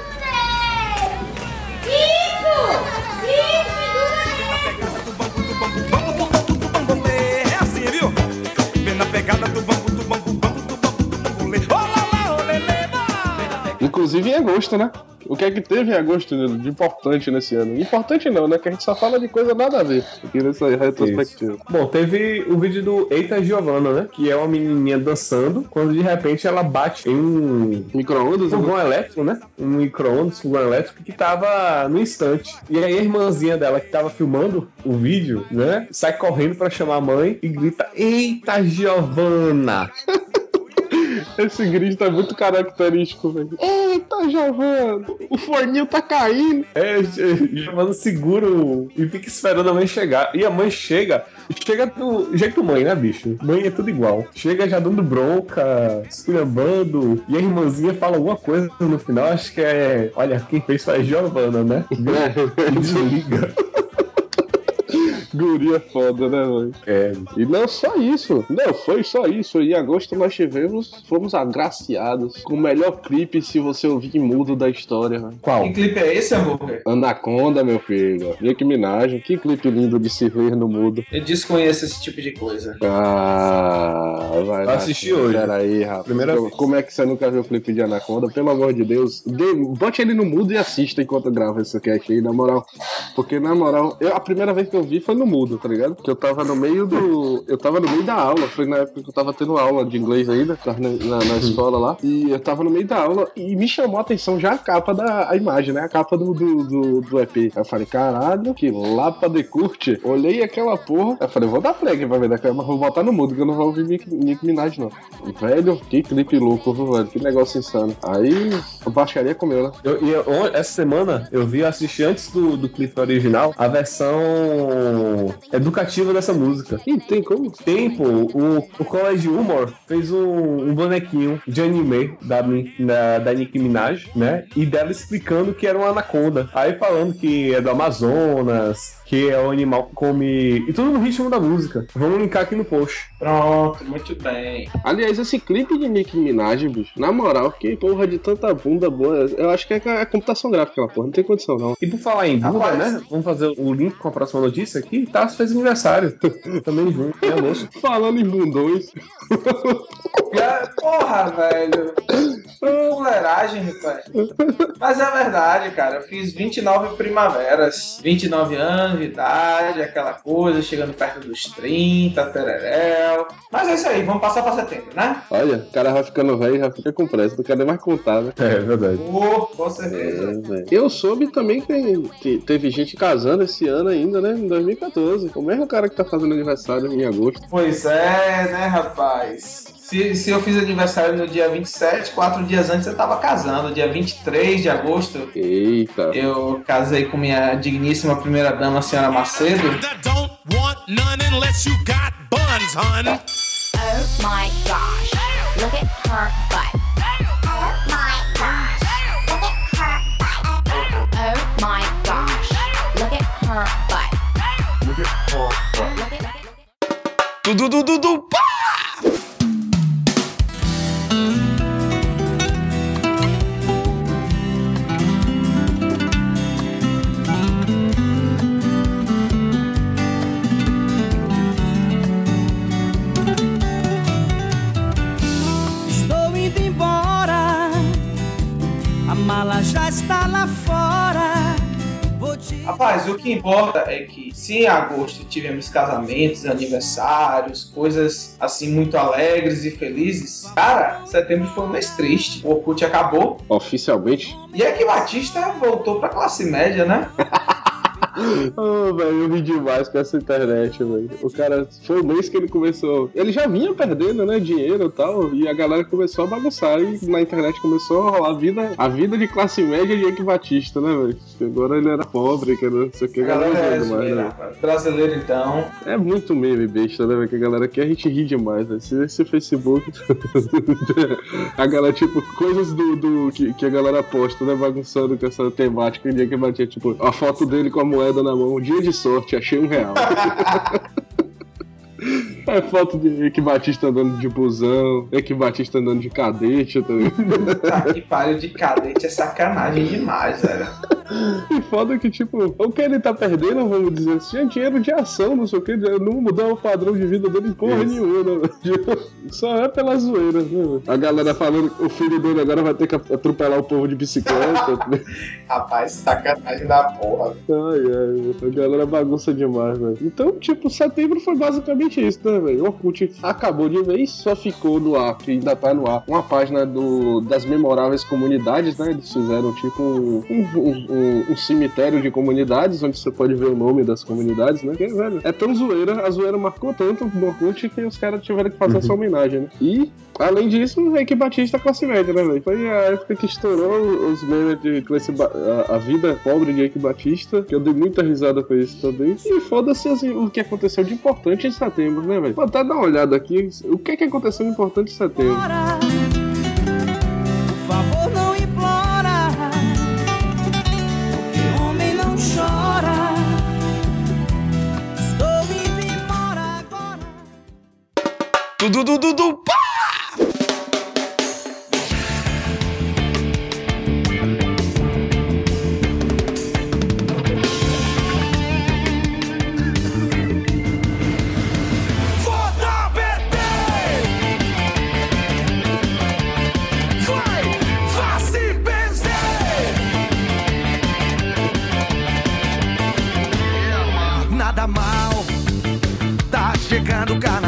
É assim, viu? Vem na pegada do bambu, do bambu, bambu, do bambu, do vai! Inclusive em agosto, né? O que é que teve em agosto Nilo, de importante nesse ano? Importante não, né? Que a gente só fala de coisa nada a ver aqui nessa retrospectiva. Bom, teve o vídeo do Eita Giovanna, né? Que é uma menininha dançando, quando de repente ela bate em um Micro-ondas? né? fogão elétrico, né? Um micro-ondas, fogão elétrico, que tava no instante. E aí a irmãzinha dela que tava filmando o vídeo, né? Sai correndo pra chamar a mãe e grita: Eita Giovanna! [laughs] Esse grito é muito característico, velho. Eita, Giovana! O forninho tá caindo! É, Giovanna segura o... e fica esperando a mãe chegar. E a mãe chega, chega do jeito mãe, né, bicho? Mãe é tudo igual. Chega já dando bronca, esculhambando, e a irmãzinha fala alguma coisa no final, acho que é. Olha, quem fez foi a Giovanna, né? [laughs] Desliga. Guria foda, né, velho? É, E não só isso, não foi só isso. Em agosto nós tivemos, fomos agraciados com o melhor clipe, se você ouvir mudo da história, velho. qual? Que clipe é esse, hambúrguer? Anaconda, meu filho. Nicki Minaj, que clipe lindo de se ver no mudo. Eu desconheço esse tipo de coisa. Ah, vai assisti hoje. Peraí, rapaz. Primeira Como- vez. Como é que você nunca viu o clipe de Anaconda? Pelo amor de Deus. Dê- bote ele no mudo e assista enquanto eu gravo esse cast aí, na moral. Porque, na moral, eu- a primeira vez que eu vi foi no mudo, tá ligado? Porque eu tava no meio do. Eu tava no meio da aula. Foi na época que eu tava tendo aula de inglês ainda, na, na- na escola lá. E eu tava no meio da aula e me chamou a atenção já a capa da a imagem, né? A capa do, do, do, do EP. Aí eu falei, caralho, que lapa de curte. Olhei aquela porra. Eu falei, vou dar play aqui pra ver daqui, mas vou botar no mudo, que eu não vou ouvir Nick, Nick Minaj, não. Velho, que clipe louco, velho? Que negócio insano. Aí, a baixaria comeu, né? Eu, e eu- essa semana eu vi, eu assisti antes do, do clipe original, a versão educativa dessa música. Ih, tem como? Tempo, o, o College Humor fez um, um bonequinho de anime da, da, da Nicki Minaj, né? E dela explicando que era uma anaconda. Aí falando que é do Amazonas, que é o animal que come. E tudo no ritmo da música. Vamos linkar aqui no post. Pronto, muito bem. Aliás, esse clipe de Nicki Minaj, bicho, na moral, que porra de tanta bunda boa. Eu acho que é, é computação gráfica, aquela porra. Não tem condição, não. E por falar em bunda, Rapaz. né? Vamos fazer o link com a próxima notícia aqui. Tassi fez aniversário. [laughs] Também junto, é moço. Falando em bundões. Já- [laughs] Porra, velho. Fuleiragem, rapaz. Mas é verdade, cara. Eu fiz 29 primaveras. 29 anos de idade, aquela coisa, chegando perto dos 30, tereréu. Mas é isso aí, vamos passar pra setembro, né? Olha, o cara vai ficando velho já fica com pressa. Não quer nem mais contar, né? É verdade. Oh, com certeza. É. Eu soube também que, que teve gente casando esse ano ainda, né? Em 2014. O mesmo cara que tá fazendo aniversário em agosto. Pois é, né, rapaz? Se, se eu fiz aniversário no dia 27, quatro dias antes eu tava casando. Dia 23 de agosto, Eita. eu casei com minha digníssima primeira dama, a senhora Macedo. That don't want none unless you got buns, hun. Oh my gosh, look at her butt. Oh my gosh, look at her butt. Oh my gosh, look at her butt. Look at her butt. Look at, look at. Tudo, tudo, tudo, pá! Estou Rapaz, o que importa é que se em agosto tivemos casamentos, aniversários, coisas assim muito alegres e felizes, cara, setembro foi um mês triste. O Orkut acabou Oficialmente. e é que Batista voltou pra classe média, né? [laughs] Oh, velho, eu ri demais com essa internet, velho. O cara, foi o mês que ele começou. Ele já vinha perdendo, né, dinheiro e tal, e a galera começou a bagunçar. E na internet começou a rolar a vida, a vida de classe média de Eike Batista, né, velho? Agora ele era pobre, que não sei o que. A galera é né? Brasileiro, então. É muito meme besta, né, velho? Que a galera aqui a gente ri demais, né? Esse, esse Facebook. [laughs] a galera, tipo, coisas do, do que, que a galera posta, né? Bagunçando com essa temática. Um dia que batia, tipo, a foto dele com a moeda na mão. Dia de sorte, achei um real. [laughs] É foto de Eike Batista andando de busão, Eike Batista andando de cadete também. Tá que pariu de cadete é sacanagem demais, velho. E foda que, tipo, o que ele tá perdendo, vamos dizer assim, é dinheiro de ação, não sei o que, não mudou o padrão de vida dele porra Isso. nenhuma, né? Tipo, Só é pela zoeira, né? velho? A galera falando que o filho dele agora vai ter que atropelar o povo de bicicleta. Rapaz, sacanagem da porra. Ai, ai, a galera bagunça demais, velho. Então, tipo, setembro foi basicamente isso, né, velho? O Orkut acabou de vez, só ficou no ar, que ainda tá no ar, uma página do, das memoráveis comunidades, né? Eles fizeram, tipo, um, um- um- um cemitério de comunidades, onde você pode ver o nome das comunidades, né? Que, velho, é tão zoeira, a zoeira marcou tanto no Orkut que os caras tiveram que fazer essa homenagem, né? E, além disso, o Eike Batista classe média, né, velho? Foi a época que estourou os memes de classe ba- a, a vida pobre de Eike Batista, que eu dei muita risada com isso também. E foda-se assim, o que aconteceu de importante em setembro, né, velho? Vou até dar uma olhada aqui. O que, que aconteceu de importante em setembro? Por favor, não implora. Porque homem não chora. Estou indo embora agora. Tudo, tudo, tudo, pá! Chegando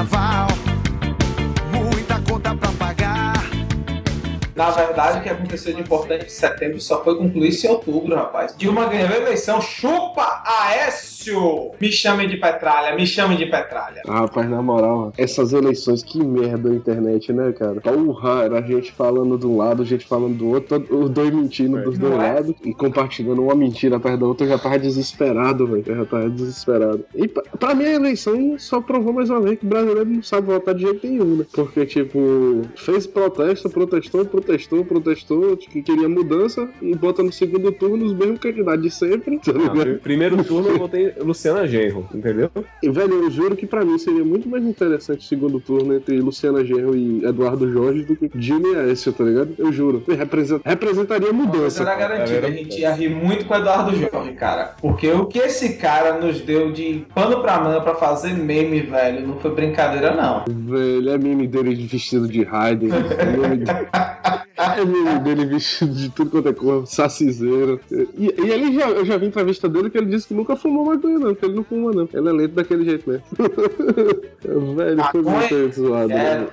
Na verdade, o que aconteceu de importante em setembro só foi concluir-se em outubro, rapaz. Dilma ganhou a eleição. Chupa Aécio! Me chamem de Petralha, me chamem de Petralha. Ah, rapaz, na moral, essas eleições, que merda a internet, né, cara? Porra, era gente falando de um lado, gente falando do outro, os dois mentindo dos dois é? lados e compartilhando uma mentira atrás da outra. Eu já tava desesperado, velho. Eu já tava desesperado. E pra, pra mim, a eleição só provou mais uma vez que o brasileiro não sabe votar de jeito nenhum, né? Porque, tipo, fez protesto, protestou, protestou, protestou, que queria mudança e bota no segundo turno os mesmos candidatos de sempre, tá pri- primeiro turno eu botei Luciana Genro, entendeu? E, velho, eu juro que pra mim seria muito mais interessante o segundo turno entre Luciana Genro e Eduardo Jorge do que Dilma e Aécio, tá ligado? Eu juro. Represent- representaria Mas mudança. era garantido, a gente ia rir muito com o Eduardo Jorge, cara. Porque o que esse cara nos deu de pano pra mão pra fazer meme, velho, não foi brincadeira, não. Velho, é meme dele vestido de Raiden. [laughs] Meme, de- é meme dele vestido de tudo quanto é cor, saciseiro. E, e ele já, eu já vi entrevista dele que ele disse que nunca fumou maconha, não, que ele não fuma, não. Ele é lento daquele jeito mesmo. [laughs] Velho, foi muito zoado. É. né?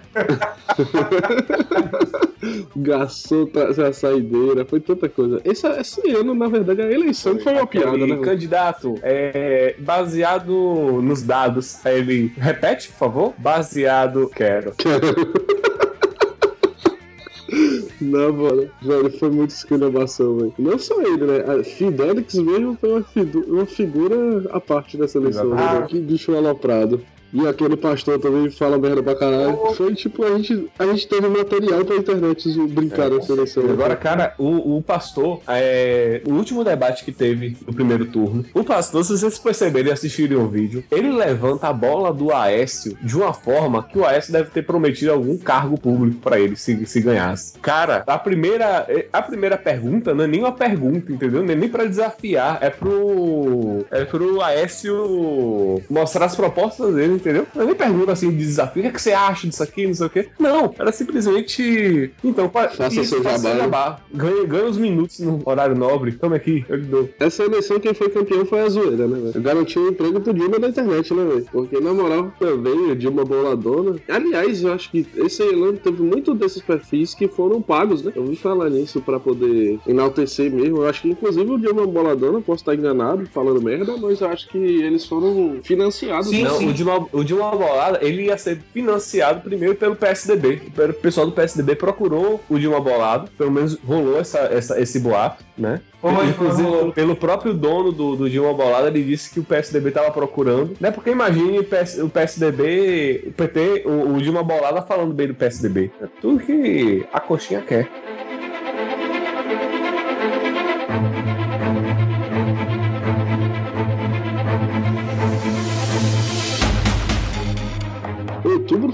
Gastou tra- a saideira, foi tanta coisa. Esse, esse ano, na verdade, a eleição foi uma piada, né? candidato, é, baseado nos dados. Aí ele, repete, por favor? Baseado, quero. Não, mano, velho, foi muito esculhambação, velho. Não só ele, né? A Fidelix mesmo foi uma, uma figura à parte dessa eleição, né? Exatamente. Que bicho aloprado. E aquele pastor também fala merda pra caralho. Foi tipo, a gente, a gente teve material pra internet brincar na seleção. Agora, cara, o, o pastor, é, o último debate que teve no primeiro turno, o pastor, se vocês perceberem e assistirem o vídeo, ele levanta a bola do Aécio de uma forma que o Aécio deve ter prometido algum cargo público pra ele se, se ganhasse. Cara, a primeira, a primeira pergunta não é nem uma pergunta, entendeu? Não é nem pra desafiar, é pro, é pro Aécio mostrar as propostas dele, entendeu? Não nem pergunta assim de desafio, o que, é que você acha disso aqui, não sei o quê. Não, era simplesmente. Então, Faça isso, seu jabá. Ganha, ganha os minutos no horário nobre. Toma aqui, eu lhe dou. Essa eleição, quem foi campeão foi a zoeira, né, velho? Garantiu o emprego pro Dilma na internet, né, velho? Porque, na moral, também, o Dilma boladona. Aliás, eu acho que esse ano teve muito desses perfis que foram pagos, né? Eu ouvi falar nisso pra poder enaltecer mesmo. Eu acho que, inclusive, o Dilma boladona, posso estar enganado, falando merda, mas eu acho que eles foram financiados. né? não, O, Dilma, o Dilma Bolada, ele ia ser financiado primeiro pelo PSDB. O pessoal do PSDB procurou o Dilma Bolado, pelo menos rolou essa, essa- esse boato, né? Foi, foi, Inclusive, pelo próprio dono do, do Dilma Bolada, ele disse que o PSDB estava procurando, né? Porque imagine o, PS, o PSDB, o PT, o, o Dilma Bolada falando bem do PSDB. É tudo que a coxinha quer.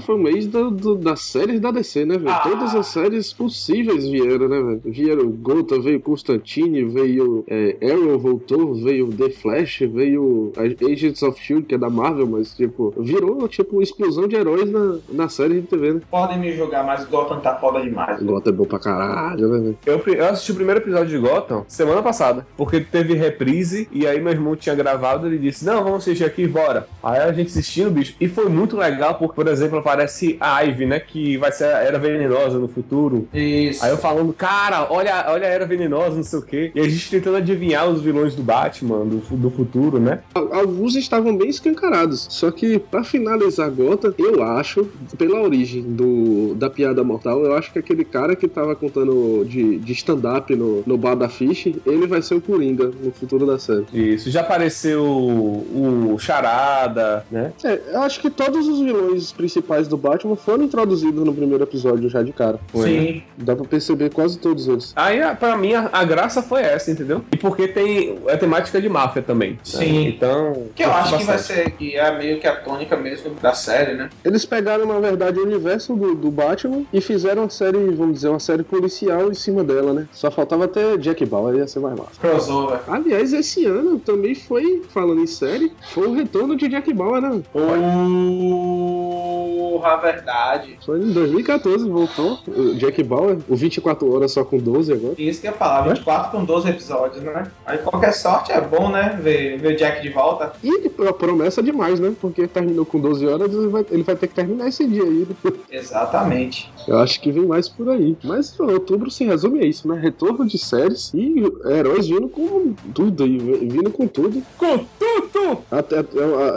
Foi o mês do- do- das séries da DC, né, velho? Ah. Todas as séries possíveis vieram, né, velho? Vieram Gota, veio Constantine, veio é, Arrow, voltou, veio The Flash, veio a- Agents of Shield, que é da Marvel, mas, tipo, virou, tipo, explosão de heróis na, na série de TV, né? Podem me jogar, mas Gotham tá foda demais. Gota é bom pra caralho, né, velho? Eu, eu assisti o primeiro episódio de Gotham semana passada, porque teve reprise e aí meu irmão tinha gravado ele disse: Não, vamos assistir aqui, bora. Aí a gente assistindo, bicho, e foi muito legal porque, por exemplo, aparece a Ivy, né, que vai ser a Era Venenosa no futuro. Isso. Aí eu falando, cara, olha, olha a Era Venenosa, não sei o quê. E a gente tentando adivinhar os vilões do Batman, do, do futuro, né? Al- Alguns estavam bem escancarados. Só que, pra finalizar Gota, eu acho, pela origem do, da piada mortal, eu acho que aquele cara que tava contando de, de stand-up no, no bar da Fish, ele vai ser o Coringa no futuro da série. Isso, já apareceu o Charada, né? É, eu acho que todos os vilões principais do Batman foram introduzidos no primeiro episódio já de cara. Foi, Sim. Dá pra perceber quase todos eles. Aí, pra mim, a, a graça foi essa, entendeu? E porque tem a temática de máfia também. né? Sim. Então. Que eu acho que vai ser que é meio que a tônica mesmo da série, né? Eles pegaram, na verdade, o universo do, do Batman e fizeram uma série, vamos dizer, uma série policial em cima dela, né? Só faltava até Jack Bauer, ia ser mais massa. Crossover. Aliás, esse ano também foi, falando em série, foi o retorno de Jack Bauer, né? Porra, verdade. Foi em 2014, voltou. O Jack Bauer, o 24 horas só com 12 agora. Isso que eu ia falar, 24 com 12 episódios, né? Aí qualquer sorte é bom, né? Ver, ver o Jack de volta. E a promessa demais, né? Porque terminou com 12 horas, ele vai, ele vai ter que terminar esse dia aí. [laughs] Exatamente. Eu acho que vem mais por aí. Mas outubro se resume a isso, né? Retorno de séries e heróis vindo com tudo aí, vindo com tudo. Com tudo! Até,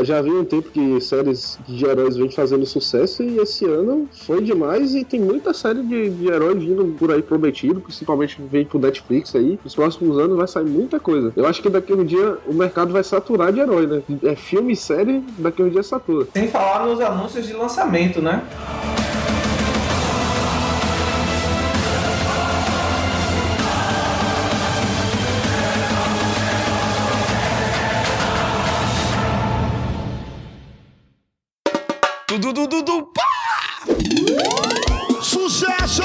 já havia um tempo que séries de heróis vêm fazendo sucesso e esse ano foi demais e tem muita série de, de heróis vindo por aí prometido, principalmente vem pro Netflix aí. Nos próximos anos vai sair muita coisa. Eu acho que daqui a um dia o mercado vai saturar de herói, né? É filme e série, daqui a um dia satura. Sem falar nos anúncios de lançamento, né? Tudo, tudo, tudo, pá! Sucesso!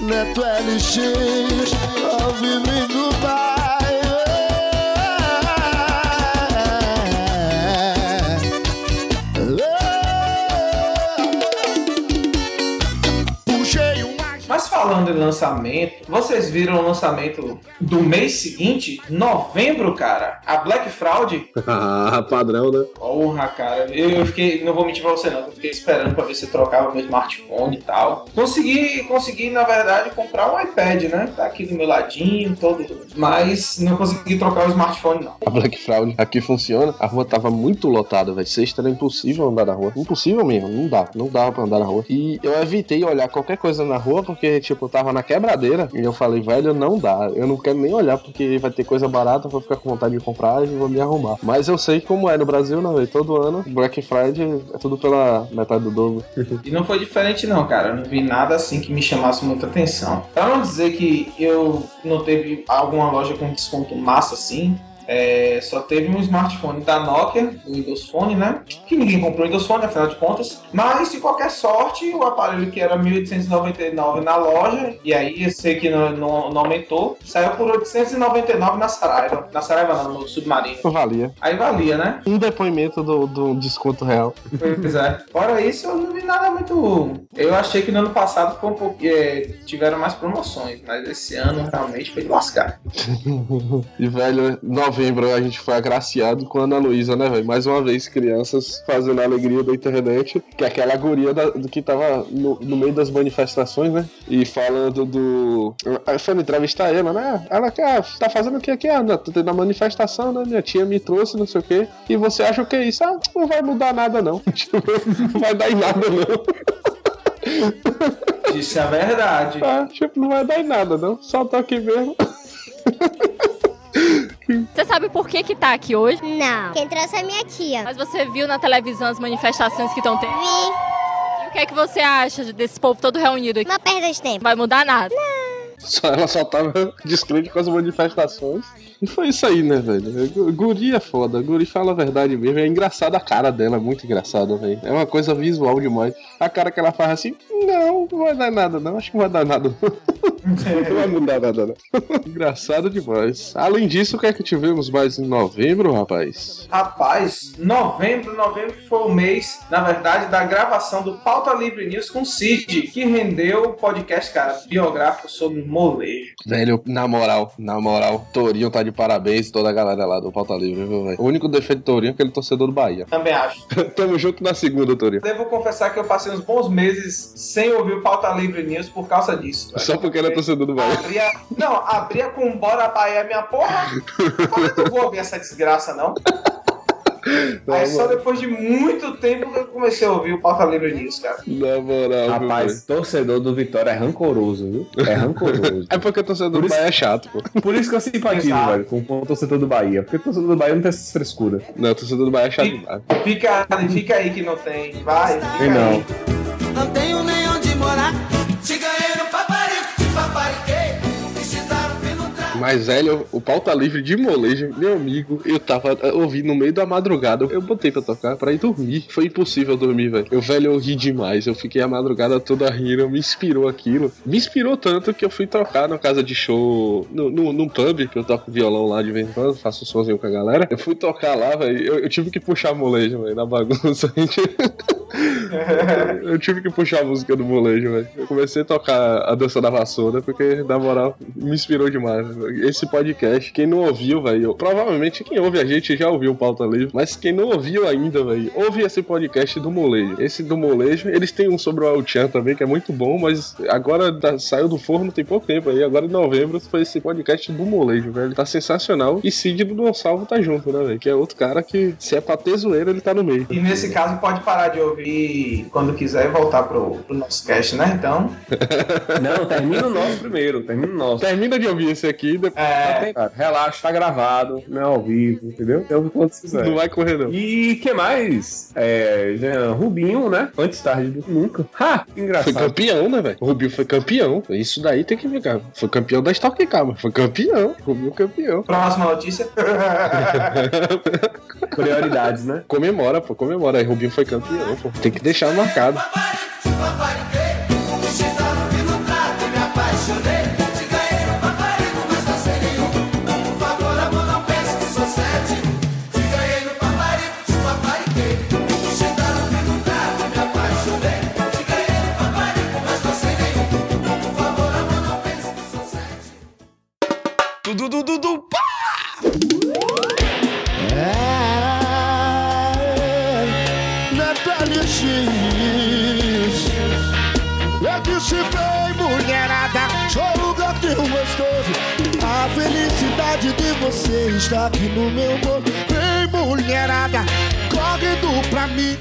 Neto LX, ao falando em lançamento, vocês viram o lançamento do mês seguinte? Novembro, cara. A Black Fraud. Ah, [laughs] padrão, né? Porra, cara. Eu, eu fiquei, não vou mentir pra você não, eu fiquei esperando pra ver se trocava meu smartphone e tal. Consegui, consegui, na verdade, comprar um iPad, né? Tá aqui do meu ladinho, todo. Mas não consegui trocar o smartphone, não. A Black Fraud aqui funciona. A rua tava muito lotada, velho. Sexta era impossível andar na rua. Impossível mesmo, não dá. Não dava pra andar na rua. E eu evitei olhar qualquer coisa na rua, porque, tipo, eu tava na quebradeira e eu falei, velho, não dá. Eu não quero nem olhar porque vai ter coisa barata, vou ficar com vontade de comprar e vou me arrumar. Mas eu sei como é no Brasil, né, velho? Todo ano, Black Friday é tudo pela metade do dobro. [laughs] E não foi diferente não, cara. Eu não vi nada assim que me chamasse muita atenção. Pra não dizer que eu não teve alguma loja com desconto massa assim, é, só teve um smartphone da Nokia, o Windows Phone, né? Que ninguém comprou o Windows Phone, afinal de contas. Mas, de qualquer sorte, o aparelho que era 1.899 na loja, e aí eu sei que não, não- não aumentou, saiu por 899 na Saraiva. Na Saraiva não, no Submarino. Valia. Aí valia, né? Um depoimento do, do desconto real. Pois é. Fora isso, eu não vi nada muito. Eu achei que no ano passado foi um pouco. é, tiveram mais promoções, mas esse ano realmente foi de lascar. [laughs] E, velho, novembro a gente foi agraciado com a Ana Luísa, né, velho? Mais uma vez, crianças fazendo a alegria da internet, que é aquela guria da- do que tava no, no meio das manifestações, né? E falando do. Aí foi entrevistar ela, né? Ela que ah, tá fazendo o que aqui? Ah, não, tô tendo a manifestação, né? Minha tia me trouxe, não sei o quê. E você acha o que é isso? Ah, não vai mudar nada, não. [laughs] Tipo, não vai dar em nada, não. Isso é verdade. Ah, tipo, não vai dar em nada, não. Só tô aqui mesmo. [laughs] Você sabe por que que tá aqui hoje? Não. Quem trouxe é minha tia. Mas você viu na televisão as manifestações que estão tendo? Vi. E o que é que você acha desse povo todo reunido aqui? Uma perda de tempo. Vai mudar nada? Só, ela só tava [laughs] descrente com as manifestações. E foi isso aí, né, velho? Gu- Guri é foda. Guri fala a verdade mesmo. É engraçada a cara dela, é muito engraçada, velho. É uma coisa visual demais. A cara que ela faz assim, não, não vai dar nada, não. Acho que não vai dar nada, [laughs] não. Não vai mudar nada, não. [laughs] Engraçado demais. Além disso, o que é que tivemos mais em novembro, rapaz? Rapaz, novembro, novembro foi o mês, na verdade, da gravação do Pauta Livre News com Cid, que rendeu o podcast, cara, biográfico sobre molejo. Velho, na moral, na moral, Torinho tá de parabéns toda a galera lá do Pauta Livre, viu, velho? O único defeito do Torinho é aquele torcedor do Bahia. Também acho. [laughs] Tamo junto na segunda, Torinho. Devo confessar que eu passei uns bons meses sem ouvir o Pauta Livre News por causa disso. velho. Só porque ele é torcedor do Bahia. Abria, não, abria com Bora Bahia minha porra. Eu falei, não vou ouvir essa desgraça, não. Aí só depois de muito tempo que eu comecei a ouvir o Pauta Livre News, cara. Na moral, Rapaz, torcedor do Vitória é rancoroso, viu? É rancoroso. [laughs] É porque o torcedor do Bahia é chato, pô. Por isso que eu simpatizo, Exato. velho, com, com o torcedor do Bahia. Porque o torcedor do Bahia não tem essas frescuras. Não, o torcedor do Bahia é chato demais. Fica, fica aí que não tem. Vai, fica Tem não. aí. Não tenho nem Mas, velho, o pauta livre de molejo, meu amigo, eu tava eh, ouvindo no meio da madrugada. Eu botei pra tocar pra ir dormir. Foi impossível dormir, velho. Eu, velho, eu ri demais. Eu fiquei a madrugada toda rindo. Me inspirou aquilo. Me inspirou tanto que eu fui tocar na casa de show, no, no, num pub, que eu toco violão lá de vez em quando, faço sozinho com a galera. Eu fui tocar lá, velho. Eu, eu tive que puxar molejo, velho, na bagunça. [laughs] Gente. Eu tive que puxar a música do molejo, velho. Eu comecei a tocar a dança da vassoura, porque, na moral, me inspirou demais. velho. Esse podcast, quem não ouviu, velho, provavelmente quem ouve a gente já ouviu o Pauta Livre, mas quem não ouviu ainda, velho, ouve esse podcast do molejo. Esse do molejo, eles têm um sobre o El-Chan também, que é muito bom, mas agora tá- saiu do forno tem pouco tempo aí. Agora em novembro foi esse podcast do molejo, velho. Tá sensacional. E Cid do Não Salvo tá junto, né, velho? Que é outro cara que, se é pra ter zoeira, ele tá no meio. E nesse caso pode parar de ouvir quando quiser e voltar pro, pro nosso cast, né? Então. [laughs] Não, termina o nosso primeiro, termina o nosso. Termina de ouvir esse aqui, depois É. Cara, relaxa, tá gravado, não é ao vivo, entendeu? Então, quando quiser. não vai correr, não. E que mais? É, Jean Rubinho, né? Antes tarde do que nunca. Ha! Foi Engraçado. campeão, né, velho? O Rubinho foi campeão. Isso daí tem que ficar. Foi campeão da Stock Car, mas foi campeão. Rubinho campeão. Próxima notícia. [laughs] Prioridades, né? Comemora, pô, comemora. Aí Rubinho foi campeão, pô. Tem que deixar marcado. Dudu, dudu, dudu, pá! Natália X. É que se vem mulherada Sou o gatinho gostoso. A felicidade de você está aqui no meu bolso Vem mulherada Corre do pra mim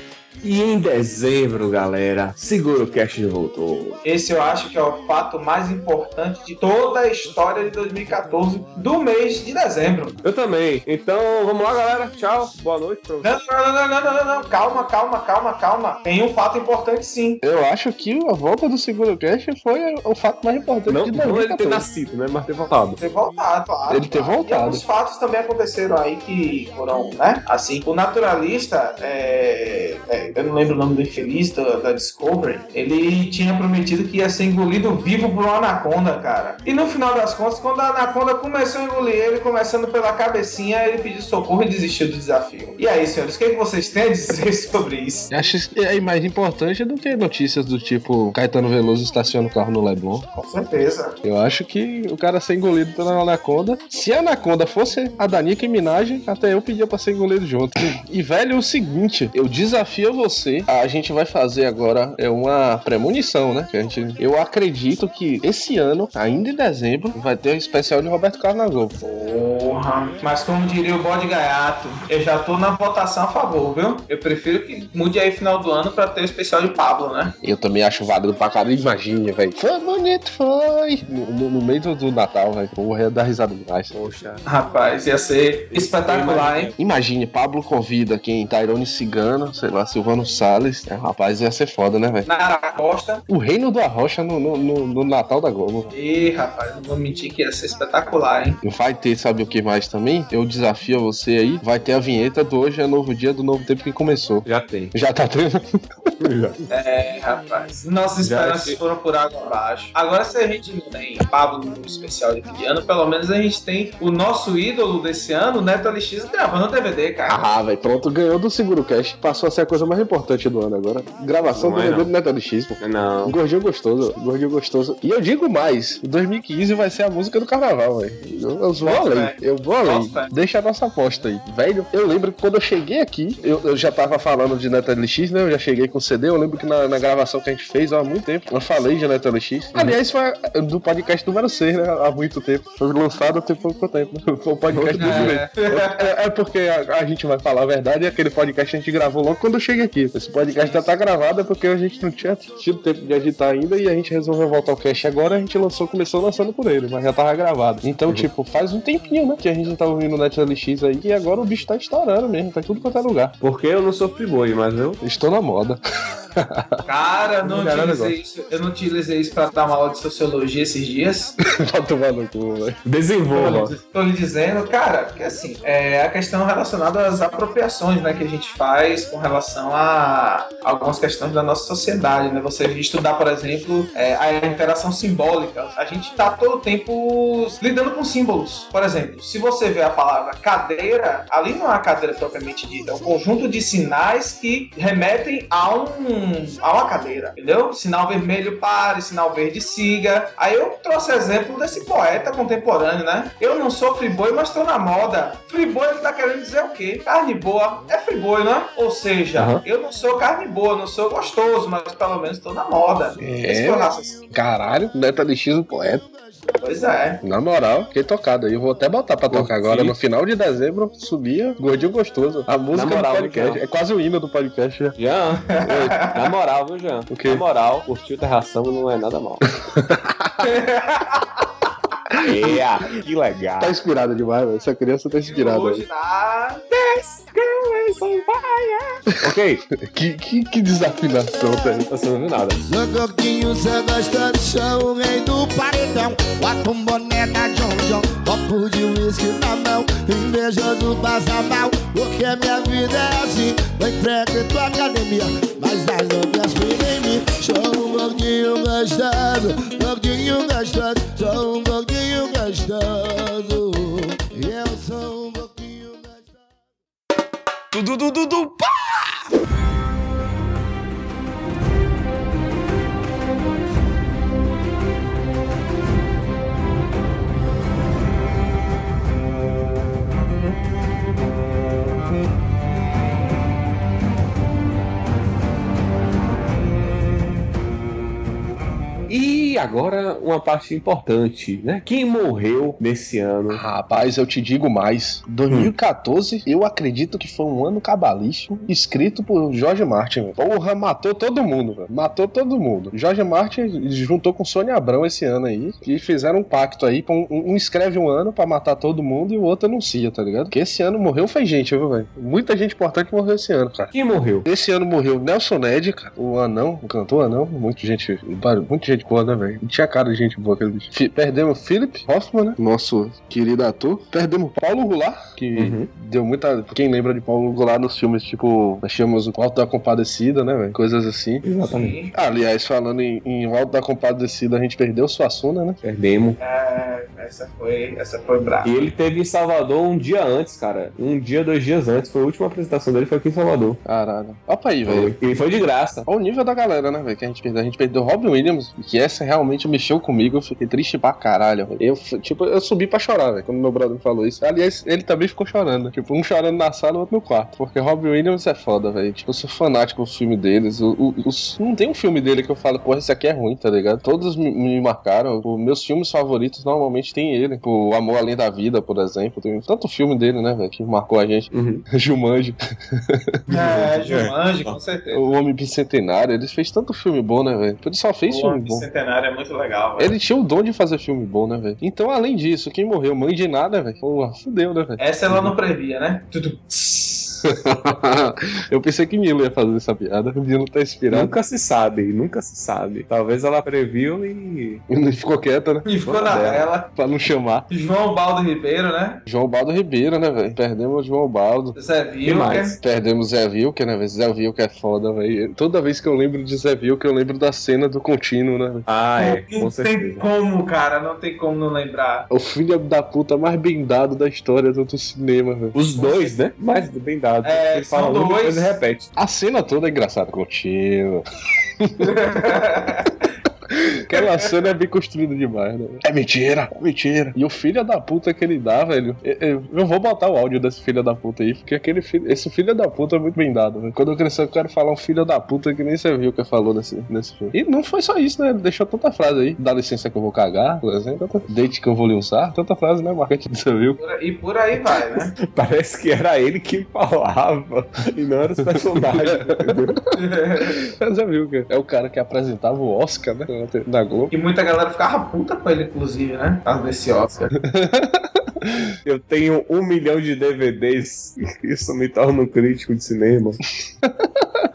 E em dezembro, galera, segura o Cash voltou. Esse eu acho que é o fato mais importante de toda a história de 2014, do mês de dezembro. Eu também. Então, vamos lá, galera. Tchau. Boa noite pra vocês. Não, não, não, não, não, não, não. Calma, calma, calma, calma. Tem um fato importante sim. Eu acho que a volta do Seguro Cash foi o fato mais importante Não, de não ele ter 2014. nascido, né? Mas ter voltado. Ter voltado, claro. Ele ter voltado. E alguns fatos também aconteceram aí que foram, né? Assim, o naturalista, é, é, eu não lembro o nome do infeliz da, da Discovery, ele tinha prometido que ia ser engolido vivo por uma anaconda, cara. E no final das contas, quando a anaconda começou a engolir ele, começando pela cabecinha, ele pediu socorro e desistiu do desafio. E aí, senhores, o que, é que vocês têm a dizer [laughs] sobre isso? Acho que é mais importante do que notícias do tipo Caetano Veloso estaciona o carro no Leblon. Com certeza. Eu acho que o cara ser engolido pela Anaconda. Se a Anaconda fosse a da Nicki Minaj, até eu pedia pra ser engolido junto. E, velho, é o seguinte: eu desafio você. A gente vai fazer agora é uma premonição, né? Que a gente, eu acredito que esse ano, ainda em dezembro, vai ter um especial de Roberto Carlos na Globo. Porra. Mas como diria o bode gaiato, eu já tô na votação a favor, viu? Eu prefiro que mude aí final do ano pra ter o especial de Pablo, né? Eu também acho válido pra caralho. Imagina, velho. Foi bonito, foi. No, no- no meio do, do Natal, velho. Porra, ia dar risada demais. Poxa. Rapaz, ia ser espetacular, hein? Imagine, Pablo convida quem? Tairone Cigano, sei lá, Silvano Salles. É, rapaz, ia ser foda, né, velho? Nara Costa. O Reino do Arrocha no, no, no- no Natal da Globo. Ih, rapaz, não vou mentir que ia ser espetacular, hein? Vai ter, sabe o que mais também? Eu desafio você aí. Vai ter a vinheta do Hoje é Novo Dia do Novo Tempo que começou. Já tem. Já tá tendo? [laughs] É, rapaz. Nossas esperanças foram por água abaixo. Agora, se a gente não tem Pablo no especial de fim de ano, pelo menos a gente tem o nosso ídolo desse ano, o Neto LX, gravando DVD, cara. Ah, velho, pronto, ganhou do Seguro Cash. Passou a ser a coisa mais importante do ano agora. Gravação Não do é, DVD não. do Neto LX, pô. Não. Gordinho gostoso, gordinho gostoso. E eu digo mais, 2015 vai ser a música do carnaval, velho. Eu, eu vou além, eu vou além. Fé. Deixa a nossa aposta aí. Velho, eu lembro que quando eu cheguei aqui, eu, eu já tava falando de Neto LX, né? Eu já cheguei com CD. Eu lembro que na, na gravação que a gente fez há muito tempo, eu falei de Neto LX. Aliás, foi do podcast número 6, né? Há muito tempo. Foi lançado há tem pouco tempo. né? [laughs] Foi o podcast do É. é, é porque a, a gente vai falar a verdade e aquele podcast a gente gravou logo quando eu cheguei aqui. Esse podcast já tá gravado é porque a gente não tinha tido tempo de agitar ainda e a gente resolveu voltar ao cast agora. A gente lançou, começou lançando por ele, mas já tava gravado. Então, tipo, faz um tempinho, né? Que a gente tá ouvindo o NetLX aí e agora o bicho tá estourando mesmo, tá tudo quanto é lugar. Porque eu não sou friboi, mas eu. Estou na moda. Cara, não utilizei isso. Eu não utilizei isso pra dar uma aula de sociologia esses dias. Vai tomar no cu, velho. Desenvolva. Tô lhe dizendo, cara, porque assim, é a questão relacionada às apropriações, né, que a gente faz com relação a algumas questões da nossa sociedade, né? Você estudar, por exemplo, é, a interação simbólica. A gente tá todo o tempo lidando com símbolos. Por exemplo, se você vê a palavra cadeira, ali não é a cadeira propriamente dita, é um conjunto de sinais que remetem a um a uma cadeira, entendeu? Sinal vermelho pare, sinal verde siga. Aí eu trouxe exemplo desse poeta contemporâneo, né? Eu não sou friboi, mas tô na moda. Friboi ele tá querendo dizer o quê? Carne boa é friboi, né? Ou seja, Aham. eu não sou carne boa, não sou gostoso, mas pelo menos tô na moda. Esse foi o raciocínio. Caralho, Neto LX o poeta. Pois é. Na moral, fiquei tocado aí. Eu vou até botar pra tocar agora. No final de dezembro, subia Gordinho Gostoso. A música moral, do podcast. É quase o hino do podcast. já. Jean, na moral, viu, Jean? O quê? Na moral, curtir o terração não é nada mal. [laughs] é, que legal. Tá inspirada demais, velho. Essa criança tá inspirada. Hoje velho. tá. Ok, Que, que, que desafinação, você não viu nada. No gordinho, cê gosta de chão, o rei do paredão. Bota um boné da John John, copo de uísque na mão. Invejoso passa mal, porque minha vida é assim. Não frequento academia, mas as novinhas firem em mim. Sou um gordinho gostoso, gordinho gostoso. Sou um gordinho gostoso. E eu sou um gordinho Dudu, dudu, dudu, pá! E agora uma parte importante, né? Quem morreu nesse ano? Rapaz, eu te digo mais. 2014, eu acredito que foi um ano cabalístico escrito por Jorge Martin. velho. Porra, matou todo mundo, velho. Matou todo mundo. Jorge Martin juntou com Sônia Abrão esse ano aí e fizeram um pacto aí. Um, um escreve um ano pra matar todo mundo e o outro anuncia, tá ligado? Porque esse ano morreu foi gente, viu, velho? Muita gente importante morreu esse ano, cara. Quem morreu? Esse ano morreu Nelson Ned, cara, o anão, o cantor anão. Muita gente, muita gente boa, né, velho? Tinha cara de gente boa aquele bicho. Fi- Perdemos Philip Hoffman, né? Nosso querido ator. Perdemos Paulo Goulart, que deu muita. Quem lembra de Paulo Goulart nos filmes, tipo, nós chamamos o Alto da Compadecida, né, velho? Coisas assim. Exatamente. Ah, aliás, falando em, em Alto da Compadecida, a gente perdeu o Suassuna, né? Perdemos. É, essa foi, essa foi brava. E ele teve em Salvador um dia antes, cara. Um dia, dois dias antes. Foi a última apresentação dele, foi aqui em Salvador. Caralho. Opa aí, velho. E foi de graça. Olha o nível da galera, né, velho? Que a gente perdeu. A gente perdeu Robin Williams, que essa realmente mexeu comigo. Eu fiquei triste pra caralho. velho. Eu, tipo, eu subi pra chorar, velho, quando meu brother me falou isso. Aliás, ele também ficou chorando. Tipo, um chorando na sala e o outro no quarto. Porque Robin Williams é foda, velho. Tipo, eu sou fanático do filme deles. O, o- os- não tem um filme dele que eu falo, porra, esse aqui é ruim, tá ligado? Todos me, me marcaram. Os meus filmes favoritos normalmente tem ele. Tipo, O Amor Além da Vida, por exemplo. Tem tanto filme dele, né, velho, que marcou a gente. [laughs] Jumanji. É, [laughs] Jumanji, com certeza. O Homem Bicentenário, ele fez tanto filme bom, né, velho? Ele só fez O filme Homem bom. Centenário é muito legal, velho. Ele tinha o dom de fazer filme bom, né, velho? Então, além disso, quem morreu? Mãe de nada, velho. Porra, fudeu, né, velho? Essa ela não previa, né? Tudo. [laughs] Eu pensei que Milo ia fazer essa piada. O Milo tá inspirado. Nunca se sabe, nunca se sabe. Talvez ela previu e. [laughs] Ele ficou quieta, né? E ficou na tela. Pra não chamar. João Baldo Ribeiro, né? João Baldo Ribeiro, né, velho? Perdemos o João Baldo. Zé Vilker. Perdemos Zé Vilker, né, velho? Zé Vilker é foda, velho. Toda vez que eu lembro de Zé Vilker, eu lembro da cena do contínuo, né? velho? Ah, é, Não tem como, cara, não tem como não lembrar. O filho da puta mais bem dado da história do, cinema, velho. Os dois, né? Mais bem dado. É, Ele fala são um e dois. repete. A cena toda é engraçada, contínuo. [laughs] [laughs] Aquela cena é bem construída demais, né? É mentira, é mentira. E o filho da puta que ele dá, velho. Eu, eu- eu vou botar o áudio desse filho da puta aí, porque aquele filho, esse filho da puta é muito bem dado, velho. Quando eu crescer, eu quero falar um filho da puta que nem você viu que falou nesse, nesse filme. E não foi só isso, né? Ele deixou tanta frase aí. Dá licença que eu vou cagar, por exemplo. Tanta, Deite que eu vou lhe usar. Tanta frase, né, Marquete? [laughs] Você viu? E por aí vai, né? [laughs] Parece que era ele que falava e não era os personagens. [laughs] entendeu? Você viu que é o cara que apresentava o Oscar, né? Da Globo. E muita galera ficava puta com ele, inclusive, né? Por causa desse Oscar. [laughs] Eu tenho um milhão de DVDs. [laughs] Isso me torna um crítico de cinema. [laughs]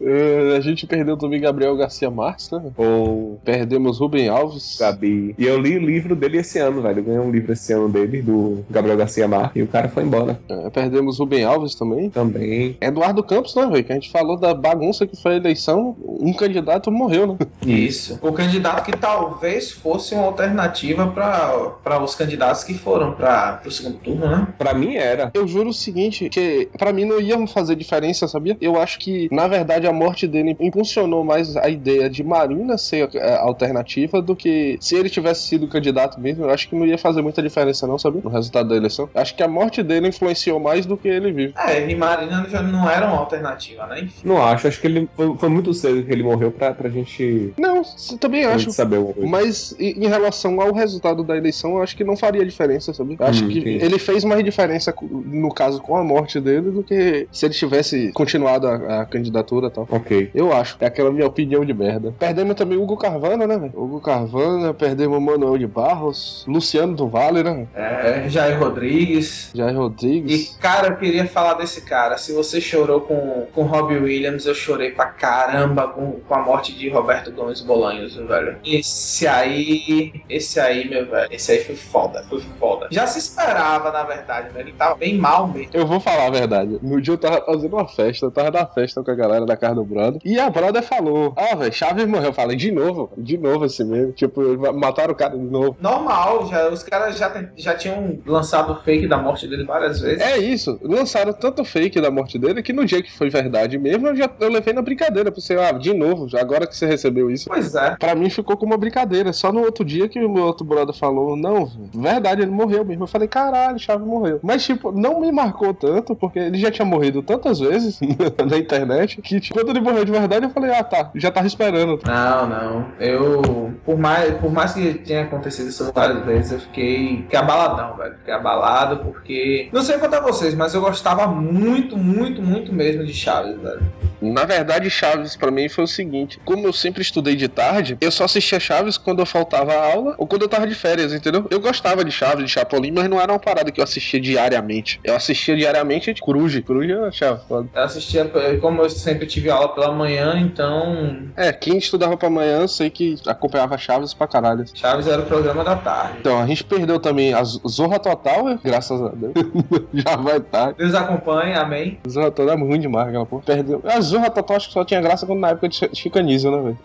Eh, a gente perdeu também Gabriel Garcia Marques, né? Ou Perdemos Rubem Alves. Gabi. E eu li o livro dele esse ano, velho. Eu ganhei um livro esse ano dele, do Gabriel Garcia Marques. E o cara foi embora. É, perdemos Rubem Alves também. Também. Eduardo Campos, né, velho? Que a gente falou da bagunça que foi a eleição. Um candidato morreu, né? Isso. O candidato que talvez fosse uma alternativa para os candidatos que foram para o segundo turno, né? Pra mim era. Eu juro o seguinte, que pra mim não ia fazer diferença, sabia? Eu acho que, na verdade, a morte dele impulsionou mais a ideia de Marina ser é, alternativa do que se ele tivesse sido candidato mesmo. Eu acho que não ia fazer muita diferença, não, sabia? No resultado da eleição. Acho que a morte dele influenciou mais do que ele vive. É, e Marina já não era uma alternativa, né? Enfim. Não acho, acho que ele foi, foi muito cedo que ele morreu pra, pra gente, Não, também pra acho. saber. Mas em relação ao resultado da eleição, eu acho que não faria diferença, sabe? Eu acho Hum, que entendi. ele fez mais diferença, no caso, com a morte dele, do que se ele tivesse continuado a, a candidatura e tal. Ok. Eu acho. É aquela minha opinião de merda. Perdemos também o Hugo Carvana, né, velho? Hugo Carvana, perdemos o Manuel de Barros, Luciano do Vale, né? É, Jair Rodrigues. Jair Rodrigues. E, cara, eu queria falar desse cara. Se você chorou com, com Robbie Williams, eu chorei pra caramba com, com a morte de Roberto Gomes Bolanhos, velho. Esse aí, esse aí, meu velho, esse aí foi foda, foi foda. Já se esperava, na verdade, velho. Ele tava bem mal mesmo. Eu vou falar a verdade. No dia eu tava fazendo uma festa, eu tava na festa com a galera da casa do brother. E a brother falou: Ó, velho, Chaves morreu. Eu falei, de novo, de novo esse mesmo. Tipo, mataram o cara de novo. Normal, já, os caras já, já tinham lançado o fake da morte dele várias vezes. É isso, lançaram tanto fake da morte dele que no dia que foi verdade mesmo, eu já eu levei na brincadeira. Pensei, ah, de novo, agora que você recebeu isso. Pois é. Pra mim ficou como uma brincadeira. Só no outro dia que o meu outro brother falou, não, verdade, ele morreu mesmo. Eu falei, caralho, Chaves morreu. Mas, tipo, não me marcou tanto, porque ele já tinha morrido tantas vezes [laughs] na internet Kit. Kit. Quando ele morreu de verdade, eu falei, ah tá, já tava esperando. Não, não. Eu, por mais, por mais que tenha acontecido isso várias vezes, eu fiquei, fiquei abaladão, velho. Fiquei abalado porque. Não sei contar vocês, mas eu gostava muito, muito, muito mesmo de Chaves, velho. Na verdade, Chaves pra mim foi o seguinte: como eu sempre estudei de tarde, eu só assistia Chaves quando eu faltava aula ou quando eu tava de férias, entendeu? Eu gostava de Chaves, de Chapolin, mas não era uma parada que eu assistia diariamente. Eu assistia diariamente de Coruja. Coruja eu achava foda. Eu assistia, como eu sempre tive aula pela manhã, então. É, quem estudava pra manhã, eu sei que acompanhava Chaves pra caralho. Chaves era o programa da tarde. Então, a gente perdeu também a Zorra Total, né? graças a Deus. [laughs] Já vai tarde. Deus acompanhe, amém. Zorra Total é ruim demais, aquela porra. Perdeu. A Zorra Total acho que só tinha graça quando na época de Chicanismo, né, velho?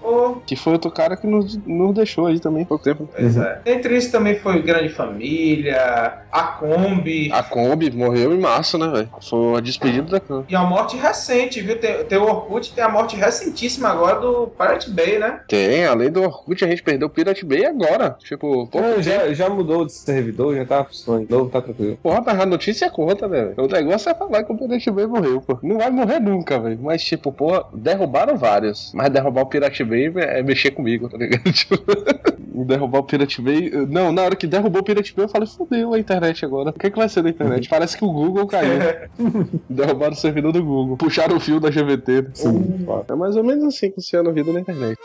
Que foi outro cara que nos, nos deixou aí também há pouco tempo. Pois é. Entre isso também foi Grande Família, a Kombi. A Kombi morreu em março, né, velho? Foi a despedida da Kombi. E a morte recente, viu? Tem, tem o Orkut, tem a morte recentíssima agora do Pirate Bay, né? Tem, além do Orkut, a gente perdeu o Pirate Bay agora. Tipo, Não, tempo. já, já mudou de servidor, já tá funcionando de novo, tá tranquilo. Porra, mas a notícia conta, velho. O negócio é falar que o Pirate Bay morreu, pô. Não vai morrer nunca, velho. Mas, tipo, porra, derrubaram vários. Mas derrubar o Pirate Bay é mexer comigo, tá ligado? [laughs] Tipo, derrubar o Pirate Bay. Não, na hora que derrubou o Pirate Bay, eu falei, fodeu a internet agora. O que, é que vai ser da internet? Parece que o Google caiu. [laughs] Derrubaram o servidor do Google. Puxaram o fio da GVT. Sim, É mais ou menos assim que funciona a vida na internet.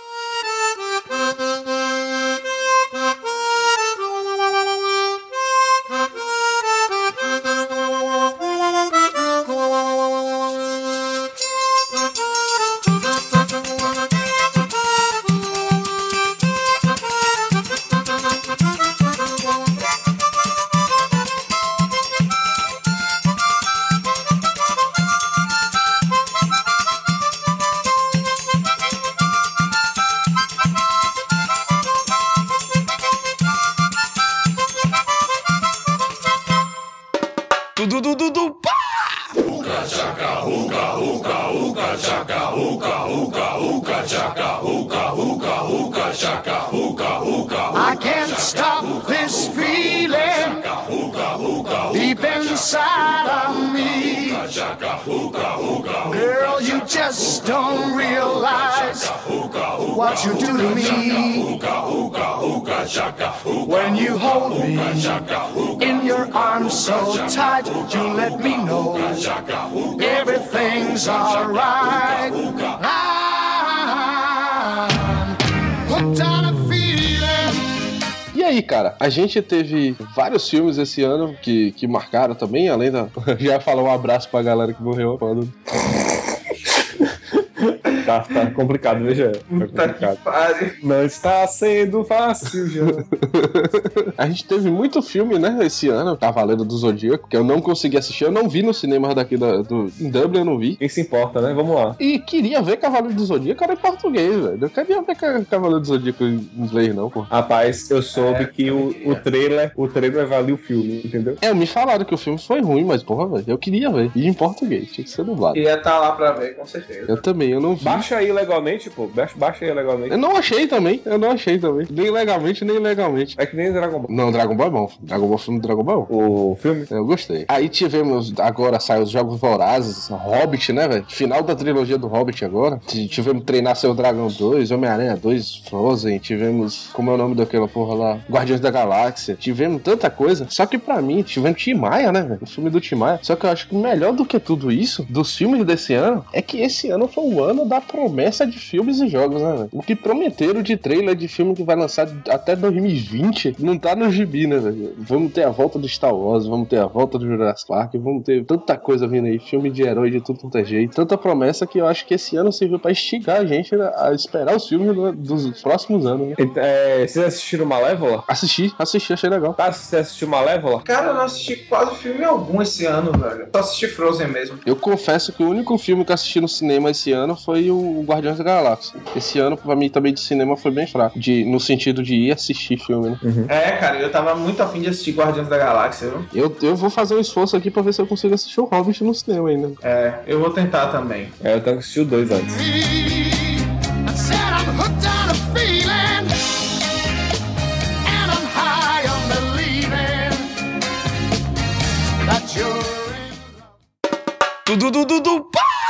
A gente teve vários filmes esse ano que, que marcaram também, além da. [laughs] Já falar um abraço pra galera que morreu. Tá, tá complicado, veja. Tá complicado. Não está sendo fácil já. [laughs] A gente teve muito filme, né, esse ano, Cavaleiro do Zodíaco, que eu não consegui assistir, eu não vi no cinema daqui da, do, em Dublin, eu não vi. Quem se importa, né? Vamos lá. E queria ver Cavaleiro do Zodíaco, era em português, velho. Eu queria ver Ca- Cavaleiro do Zodíaco em inglês, não, pô. Rapaz, eu soube que o, o trailer, o trailer valia o filme, entendeu? É, me falaram que o filme foi ruim, mas, porra, velho, eu queria ver. E em português, tinha que ser dublado. Queria estar lá pra ver, com certeza. Eu também, eu não vi. Baixa aí legalmente, pô. Baixa, baixa aí legalmente. Eu não achei também, eu não achei também. Nem legalmente, nem ilegalmente. É que nem Dragon Ball. Não, Dragon Ball é bom. Dragon Ball, filme do Dragon Ball. O filme? Eu gostei. Aí tivemos, agora saiu os Jogos Vorazes, Hobbit, né, velho? Final da trilogia do Hobbit agora. Tivemos Treinar Seu Dragão 2, Homem-Aranha 2, Frozen. Tivemos, como é o nome daquela porra lá? Guardiões da Galáxia. Tivemos tanta coisa. Só que pra mim, tivemos Tim Maia, né, velho? O filme do Tim Maia. Só que eu acho que melhor do que tudo isso, dos filmes desse ano, é que esse ano foi o ano da promessa de filmes e jogos, né, velho? O que prometeram de trailer de filme que vai lançar até 2020 não tá no gibi, né, velho? Vamos ter a volta do Star Wars, vamos ter a volta do Jurassic Park, vamos ter tanta coisa vindo aí, filme de herói de tudo quanto é jeito, tanta promessa que eu acho que esse ano serviu pra instigar a gente a esperar os filmes do- dos próximos anos, né? É, vocês assistiram Malévola? Assisti, assisti, achei legal. Tá, você assistiu Malévola? Cara, eu não assisti quase filme algum esse ano, velho. Só assisti Frozen mesmo. Eu confesso que o único filme que eu assisti no cinema esse ano foi o Guardiões da Galáxia. Esse ano, pra mim, também de cinema foi bem fraco. De, no sentido de ir assistir filme, né? É, cara, eu tava muito afim de assistir Guardiões da Galáxia, viu? Eu, eu vou fazer um esforço aqui pra ver se eu consigo assistir o Hobbit no cinema ainda. É, eu vou tentar também. É, eu tenho que assistir o dois antes. I said I'm hooked on a feeling, pá!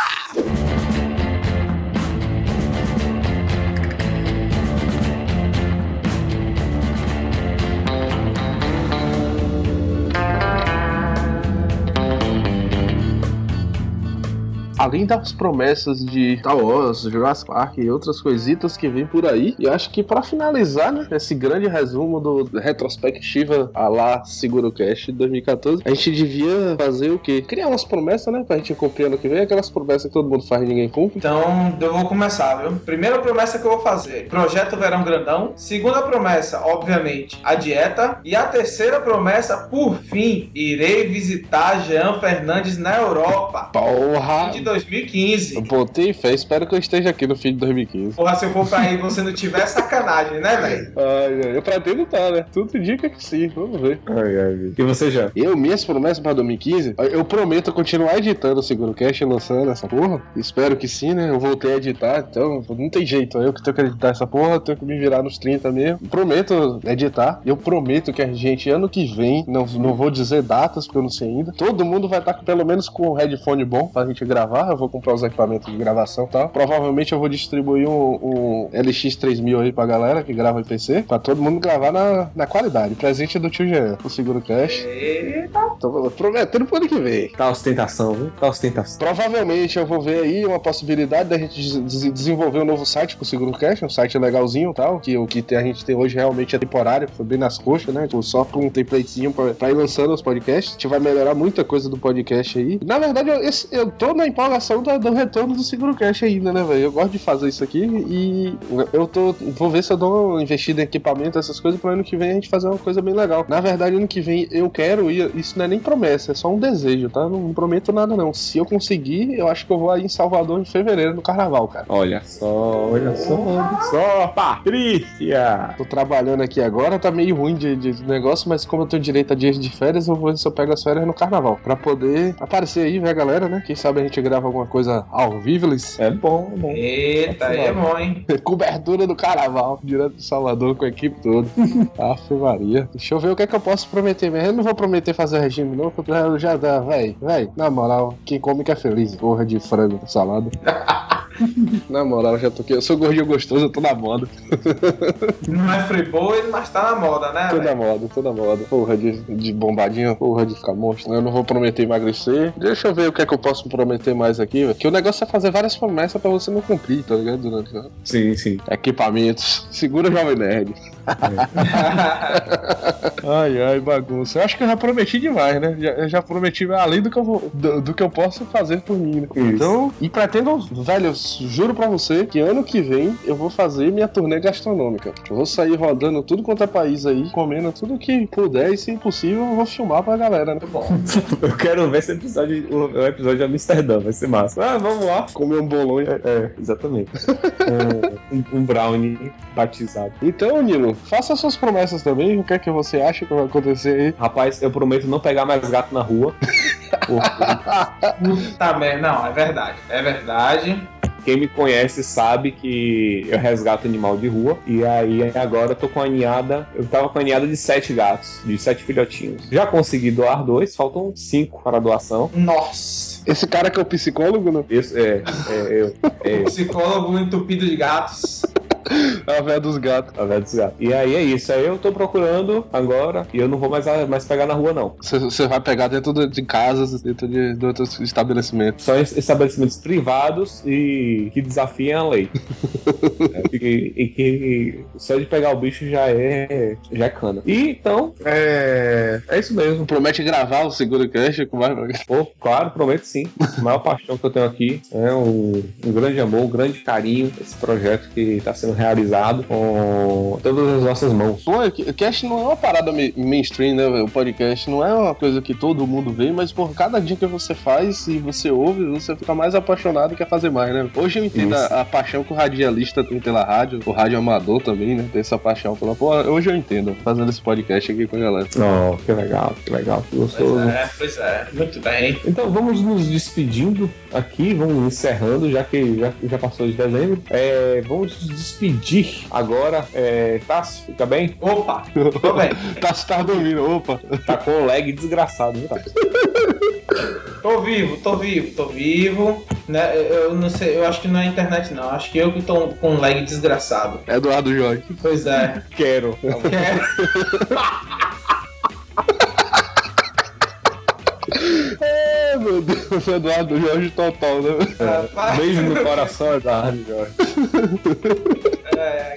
Além das promessas de Star Wars, Jurassic Park e outras coisitas que vem por aí, e eu acho que pra finalizar, né, esse grande resumo do retrospectiva a lá Seguro Cash 2014, a gente devia fazer o quê? Criar umas promessas, né, pra gente cumprir ano que vem, aquelas promessas que todo mundo faz e ninguém cumpre. Então, eu vou começar, viu? Primeira promessa que eu vou fazer: Projeto Verão Grandão. Segunda promessa, obviamente, a dieta. E a terceira promessa, por fim, irei visitar Jean Fernandes na Europa. Porra! De 2015. Eu botei fé, espero que eu esteja aqui no fim de 2015. Porra, se eu for pra aí e você não tiver sacanagem, né, velho? Ai, ai, eu pretendo estar, né? Tudo indica que sim, vamos ver. Ai, ai, E você já? Eu, minhas promessas pra 2015, eu prometo continuar editando o Seguro Cash e lançando essa porra. Espero que sim, né? Eu voltei a editar, então não tem jeito. Eu que tenho que editar essa porra, tenho que me virar nos 30 mesmo. Prometo editar. Eu prometo que a gente, ano que vem, não, não vou dizer datas, porque eu não sei ainda. Todo mundo vai estar com, pelo menos com um headphone bom pra gente gravar. Eu vou comprar os equipamentos de gravação e tal. Provavelmente eu vou distribuir um, um LX3000 aí pra galera que grava em PC, pra todo mundo gravar na, na qualidade. Presente do tio Jean, o Seguro Cash. Eita. Tô prometendo pro ano que vem. Tá ostentação, viu? Tá ostentação. Provavelmente eu vou ver aí uma possibilidade da gente des- des- desenvolver um novo site com o Seguro Cash, um site legalzinho e tal, que o que a gente tem hoje realmente é temporário, foi bem nas coxas, né? Tipo, Só com um templatezinho pra, pra ir lançando os podcasts. A gente vai melhorar muita coisa do podcast aí. Na verdade, eu, esse- eu tô na do, do retorno do Seguro Cash ainda, né, velho? Eu gosto de fazer isso aqui e eu tô. Vou ver se eu dou uma investida em equipamento, essas coisas, pra ano que vem a gente fazer uma coisa bem legal. Na verdade, ano que vem eu quero ir. Isso não é nem promessa, é só um desejo, tá? Não, não prometo nada, não. Se eu conseguir, eu acho que eu vou aí em Salvador em fevereiro, no carnaval, cara. Olha só, olha só, olha só, Patrícia! Tô trabalhando aqui agora, tá meio ruim de, de negócio, mas como eu tenho direito a dias de férias, eu vou ver se eu pego as férias no carnaval. Pra poder aparecer aí, ver a galera, né? Quem sabe a gente grava alguma coisa ao vivo, eles. É bom, é bom. Eita, é bom, hein? [laughs] Cobertura do carnaval, direto de Salvador com a equipe toda. [laughs] Aff, Maria. Deixa eu ver o que é que eu posso prometer mesmo. Eu não vou prometer fazer regime, não, porque eu já dá, véi, véi. Na moral, quem come que é feliz. Porra de frango, salada. [laughs] [laughs] Na moral, eu já tô aqui. Eu sou gordinho gostoso, eu tô na moda. [laughs] Não é freeboy, mas tá na moda, né, Tô na velho? moda, tô na moda. Porra de, de bombadinho, porra de ficar monstro. Eu não vou prometer emagrecer. Deixa eu ver o que é que eu posso prometer mais aqui, velho. Que o negócio é fazer várias promessas pra você não cumprir, tá ligado? Durante o. Sim, sim. Equipamentos. Segura o Jovem Nerd. [laughs] ai, ai, bagunça. Eu acho que eu já prometi demais, né? Já, eu já prometi além do que eu, vou, do, do que eu posso fazer por mim, né? Então, e pretendo, velho, juro pra você que ano que vem eu vou fazer minha turnê gastronômica. Eu vou sair rodando tudo quanto é país aí, comendo tudo que puder e, se possível, eu vou filmar pra galera, né? Bom, [laughs] Eu quero ver esse episódio, o, o episódio de Amsterdã, vai ser massa. Ah, vamos lá. Comer um bolonho. É, é, exatamente. [laughs] um, um brownie batizado. Então, Nilo, faça suas promessas também. O que é que você acha que vai acontecer aí? Rapaz, eu prometo não pegar mais gato na rua. [laughs] Porque puta merda. Não, é verdade. É verdade. Quem me conhece sabe que eu resgato animal de rua. E aí agora eu tô com a ninhada. Eu tava com a ninhada de sete gatos, de sete filhotinhos. Já consegui doar dois, faltam cinco para doação. Nossa. Esse cara que é o psicólogo, né? Isso, é, é eu. É eu. [laughs] Psicólogo entupido de gatos. [laughs] A véia dos gatos. A velha dos gatos. E aí é isso. Aí eu tô procurando agora. E eu não vou mais, mais pegar na rua, não. Você- vai pegar dentro de- de casas, dentro de, de outros estabelecimentos. Só estabelecimentos privados e que desafiem a lei. É, [laughs] e, e que só de pegar o bicho já é, já é cana. E então, é, é isso mesmo. Promete gravar o Seguro Cash com mais. Pô, claro, prometo sim. A maior paixão que eu tenho aqui é um, um grande amor, um grande carinho esse projeto que está sendo realizado com todas as nossas mãos. Pô, o cast não é uma parada ma- mainstream, né, velho? O podcast não é uma coisa que todo mundo vê, mas por cada dia que você faz e você ouve, você fica mais apaixonado e quer fazer mais, né? Hoje eu entendo a, a paixão que o radialista tem pela rádio, o rádio amador também, né? Tem essa paixão pela. Pô, hoje eu entendo, fazendo esse podcast aqui com a galera. Oh, que legal, que legal, que gostoso. Pois é, pois é. Muito bem. Então vamos nos despedindo aqui, vamos encerrando, já que já, já passou de dezembro. É, vamos nos despedir agora. É, fica bem? Opa, tô bem. [laughs] Tá, tá dormindo, opa. Tá com um lag desgraçado, viu? Tô vivo, tô vivo, tô vivo. Né? Eu não sei, eu acho que não é a internet, não. Acho que eu que tô com um lag desgraçado. Eduardo Jorge. Pois é. Quero. [laughs] É, meu Deus. [laughs] Eduardo Jorge total, né? Beijo no coração, Eduardo Jorge. É,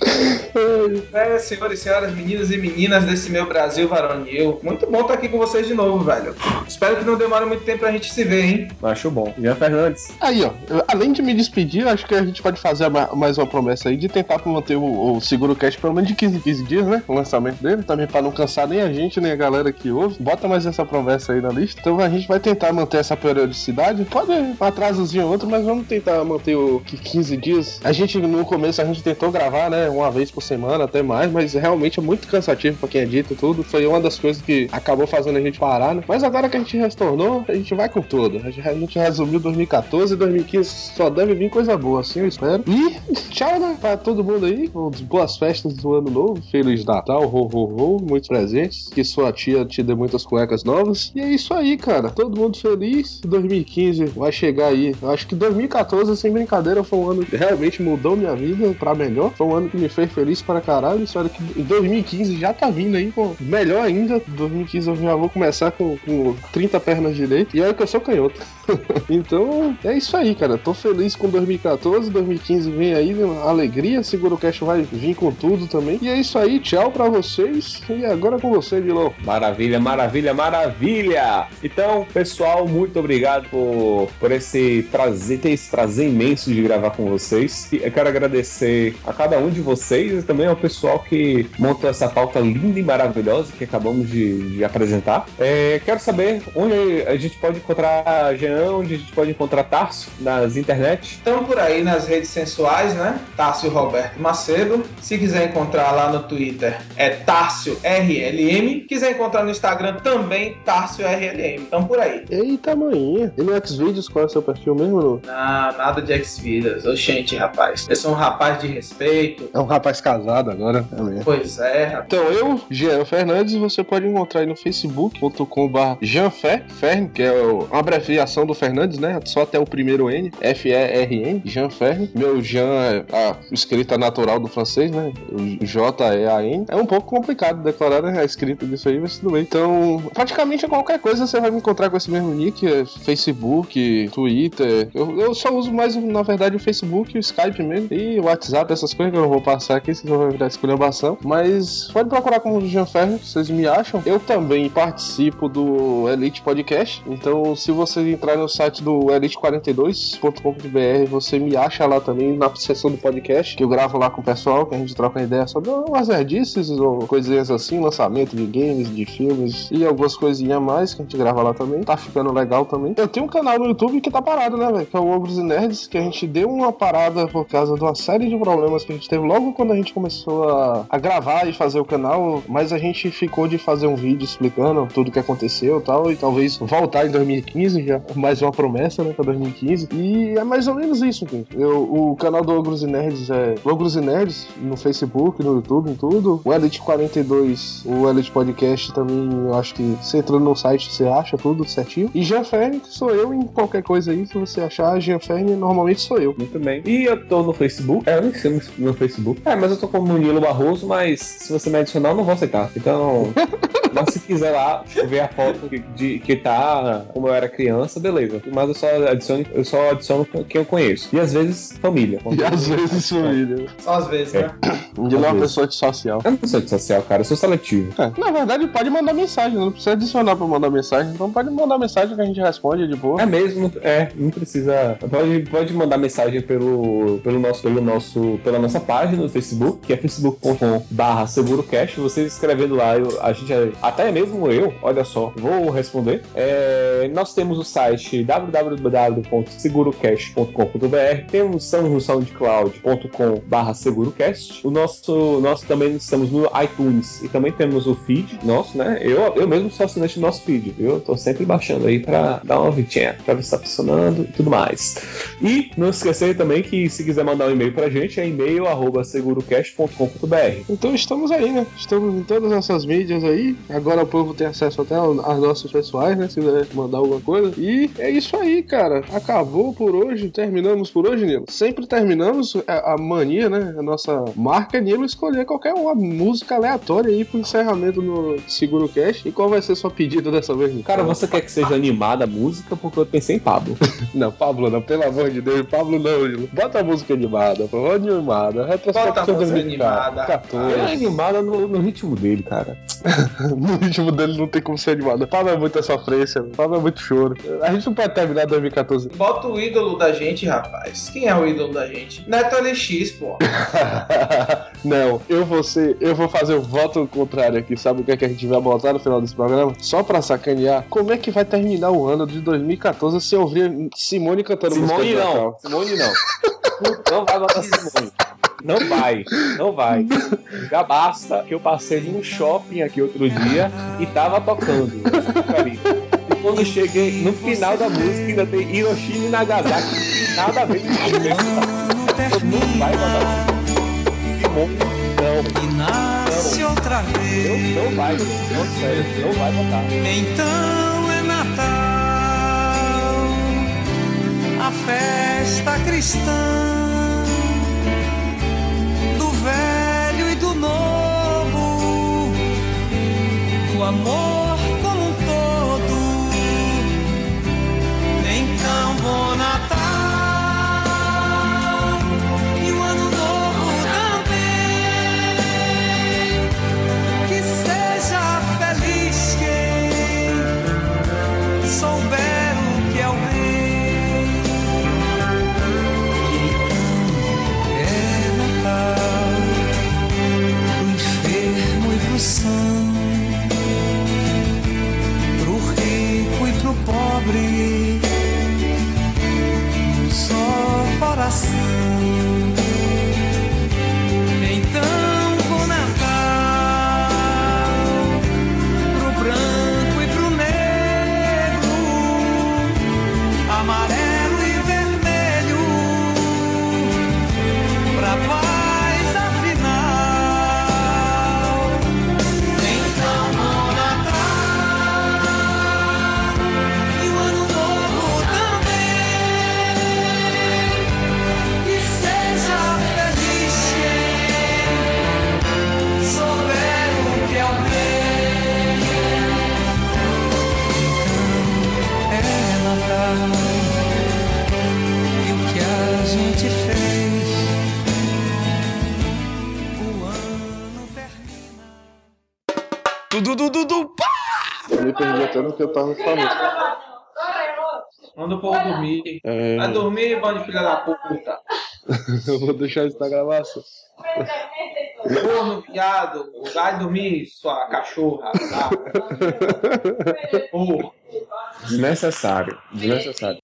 é, senhores e senhoras, meninos e meninas desse meu Brasil varonil. Muito bom estar aqui com vocês de novo, velho. Espero que não demore muito tempo pra gente se ver, hein? Acho bom. Ian Fernandes. Aí, ó, além de me despedir, acho que a gente pode fazer ma- mais uma promessa aí de tentar manter o, o Seguro Cast pelo menos de 15 em 15 dias, né? O lançamento dele, também pra não cansar nem a gente, nem a galera que ouve. Bota mais essa promessa aí na lista. Então a gente vai tentar manter essa periodicidade. Pode atrasozinho ou outro, mas vamos tentar manter o que 15 dias. A gente, no começo, a gente tentou gravar, né? Uma vez por semana, até mais, mas realmente é muito cansativo pra quem é dito tudo. Foi uma das coisas que acabou fazendo a gente parar, né? Mas agora que a gente retornou, a gente vai com tudo. A gente- a gente resumiu 2014 e 2015 só deve vir coisa boa, assim eu espero. E tchau, né? Pra todo mundo aí. Boas festas do ano novo. Feliz Natal, ho, ho, ho. Muitos presentes. Que sua tia te dê muitas cuecas novas. E é isso aí, cara. Todo mundo feliz. 2015 vai chegar aí. Acho que 2014, sem brincadeira, foi um ano que realmente mudou minha vida pra melhor. Foi um ano que me fez feliz para caralho. Espero que em 2015 já tá vindo aí. Pô, melhor ainda. 2015 eu já vou começar com, com 30 pernas direitas. E olha que eu sou canhoto. [laughs] então, é isso aí, cara. Tô feliz com 2014. 2015 vem aí, né? alegria. Seguro Cash vai vir com tudo também. E é isso aí. Tchau pra vocês. E agora com você, Dilon. Maravilha, maravilha, maravilha! Então, pessoal, muito obrigado por, por esse prazer, ter esse prazer imenso de gravar com vocês. E eu quero agradecer a cada um de vocês e também ao pessoal que montou essa pauta linda e maravilhosa que acabamos de, de apresentar. É, quero saber onde a gente pode encontrar Jean, onde a gente pode encontrar Tarso nas internet. Estamos por aí nas redes sensuais, né? Tássio Roberto Macedo. Se quiser encontrar lá no Twitter, é Tássio RLM. Quiser encontrar no Instagram também, Tássio RLM. Estamos por aí. Eita, manhinha. E no Xvideos, qual é o seu perfil mesmo? Lu? Ah, nada de X-Vidas. Oxente, rapaz. Eu sou um rapaz de respeito. É um rapaz casado agora. É mesmo. Pois é, rapaz. Então, eu, Jean Fernandes, você pode encontrar aí no facebook.com.br Jeanfer, Fern, que é o- uma abreviação do Fernandes, né? Só até o primeiro N, F-E-R-N, Jean Fern. Meu Jean é a escrita natural do francês, né? J-E-A-N. É um pouco complicado de declarar né, a escrita disso aí, mas tudo bem. Então, praticamente qualquer coisa você vai me encontrar com esse mesmo nick, é Facebook, Twitter. Eu, eu só uso mais, na verdade, o Facebook, o Skype mesmo, e o WhatsApp, essas coisas que eu vou passar aqui, senão vai virar esculhambação. Mas pode procurar como Jean Ferro, vocês me acham. Eu também participo do Elite Podcast, então se você entrar no site do elite42.com.br, você me acha lá também na seção do podcast, que eu gravo lá com o pessoal, que a gente troca ideia sobre umas nerdices ou coisinhas assim, lançamento de games, de filmes e algumas coisinhas mais que a gente grava lá também. Tá ficando legal também. Eu tenho um canal no YouTube que tá parado, né, velho? Que é o Ogros e Nerds, que a gente deu uma parada por causa de uma série de problemas que a gente teve logo quando a gente começou a, a gravar e fazer o canal, mas a gente ficou de fazer um vídeo explicando tudo que aconteceu e tal, e talvez voltar em 2015, já mais uma promessa, né, pra 2015. E é mais ou menos isso, gente. Eu, o canal do Ogros e Nerds é Ogros e Nerds no Facebook, no YouTube, em tudo. O Elite 42, o Elite Podcast também, eu acho que você entrando no site você acha tudo certinho. E Jean Ferne, que sou eu em qualquer coisa aí, se você achar Jean Ferne, normalmente sou eu. Muito bem. E eu tô no Facebook. É, eu nem sei no- no Facebook. É, mas eu tô como Nilo Barroso, mas se você me adicionar, eu não vou aceitar. Então. [laughs] Mas se quiser lá ver a foto que- de que tá como eu era criança, beleza. Mas eu só adiciono, eu só adiciono quem eu conheço. E às vezes família. E às vezes família. Só às vezes, né? De uma pessoa de social. Eu não sou de social, cara, eu sou seletivo. É, na verdade, pode mandar mensagem, não precisa adicionar pra mandar mensagem. Então pode mandar mensagem que a gente responde de boa. É mesmo, é, não precisa. Pode, pode mandar mensagem pelo, pelo nosso, pelo nosso, pela nossa página no Facebook, que é facebook.com/barra segurocast. Vocês escrevendo lá, eu- a gente, até mesmo eu, olha só, vou responder. É, nós temos o site www.segurocast.com.br, temos soundcloud.com/barra segurocast. O nosso, nós também estamos no iTunes e também temos o feed nosso, né? Eu, eu mesmo sou assinante do nosso feed, viu? Eu tô sempre baixando aí pra dar uma ouvidinha, pra ver se tá funcionando e tudo mais. E não esquecer também que se quiser mandar um e-mail pra gente, é e-mail arroba segurocast.com.br. Então estamos aí, né? Estamos em todas essas mídias aí. Agora o povo tem acesso até às nossas pessoais, né? Se quiser mandar alguma coisa. E é isso aí, cara. Acabou por hoje. Terminamos por hoje, Nilo. Sempre terminamos a, a mania, né? A nossa marca é Nilo escolher qualquer uma música aleatória aí pro encerramento no Seguro Cash. E qual vai ser sua pedida dessa vez, Nilo? Cara, você quer que seja animada a música? Porque eu pensei em Pablo. [laughs] Não, Pablo não, pelo amor de Deus, Pablo não, Nilo. Bota a música animada, pô. Animada. Retrospectiva Bota a música 2014. É animada no, no ritmo dele, cara. [laughs] no ritmo dele não tem como ser animado. Pablo é muita sofrência, Pablo é muito choro. A gente não pode terminar 2014. Bota o ídolo da gente, rapaz. Quem é o ídolo da gente? Neto LX, pô. [laughs] não, eu vou ser, eu vou fazer o voto contrário aqui. Sabe o que, é que a gente vai botar no final desse programa? Só pra sacanear, como é que vai terminar o ano de 2014 se eu ouvir Simone cantando música Simone não. Simone não. Não vai botar Simone. Não vai, não vai. Já basta que eu passei num shopping aqui outro dia e tava tocando. [laughs] Quando cheguei no final da música, ainda tem Hiroshima e Nagasaki. Não nada a ver com isso. Não vai botar Simone, não. E nasce outra vez. Não, não vai, não, sério, não vai botar. Então é Natal, a festa cristã do velho e do novo, do amor Dudu, Dudu, Dudu, pá! Eu me perdi até no que eu tava falando. Manda o povo dormir. É. Vai dormir, bando de filha da puta. [laughs] Eu vou deixar isso na gravação. Corno, viado. Vai dormir, sua cachorra. Tá? [laughs] Porra. Desnecessário, desnecessário.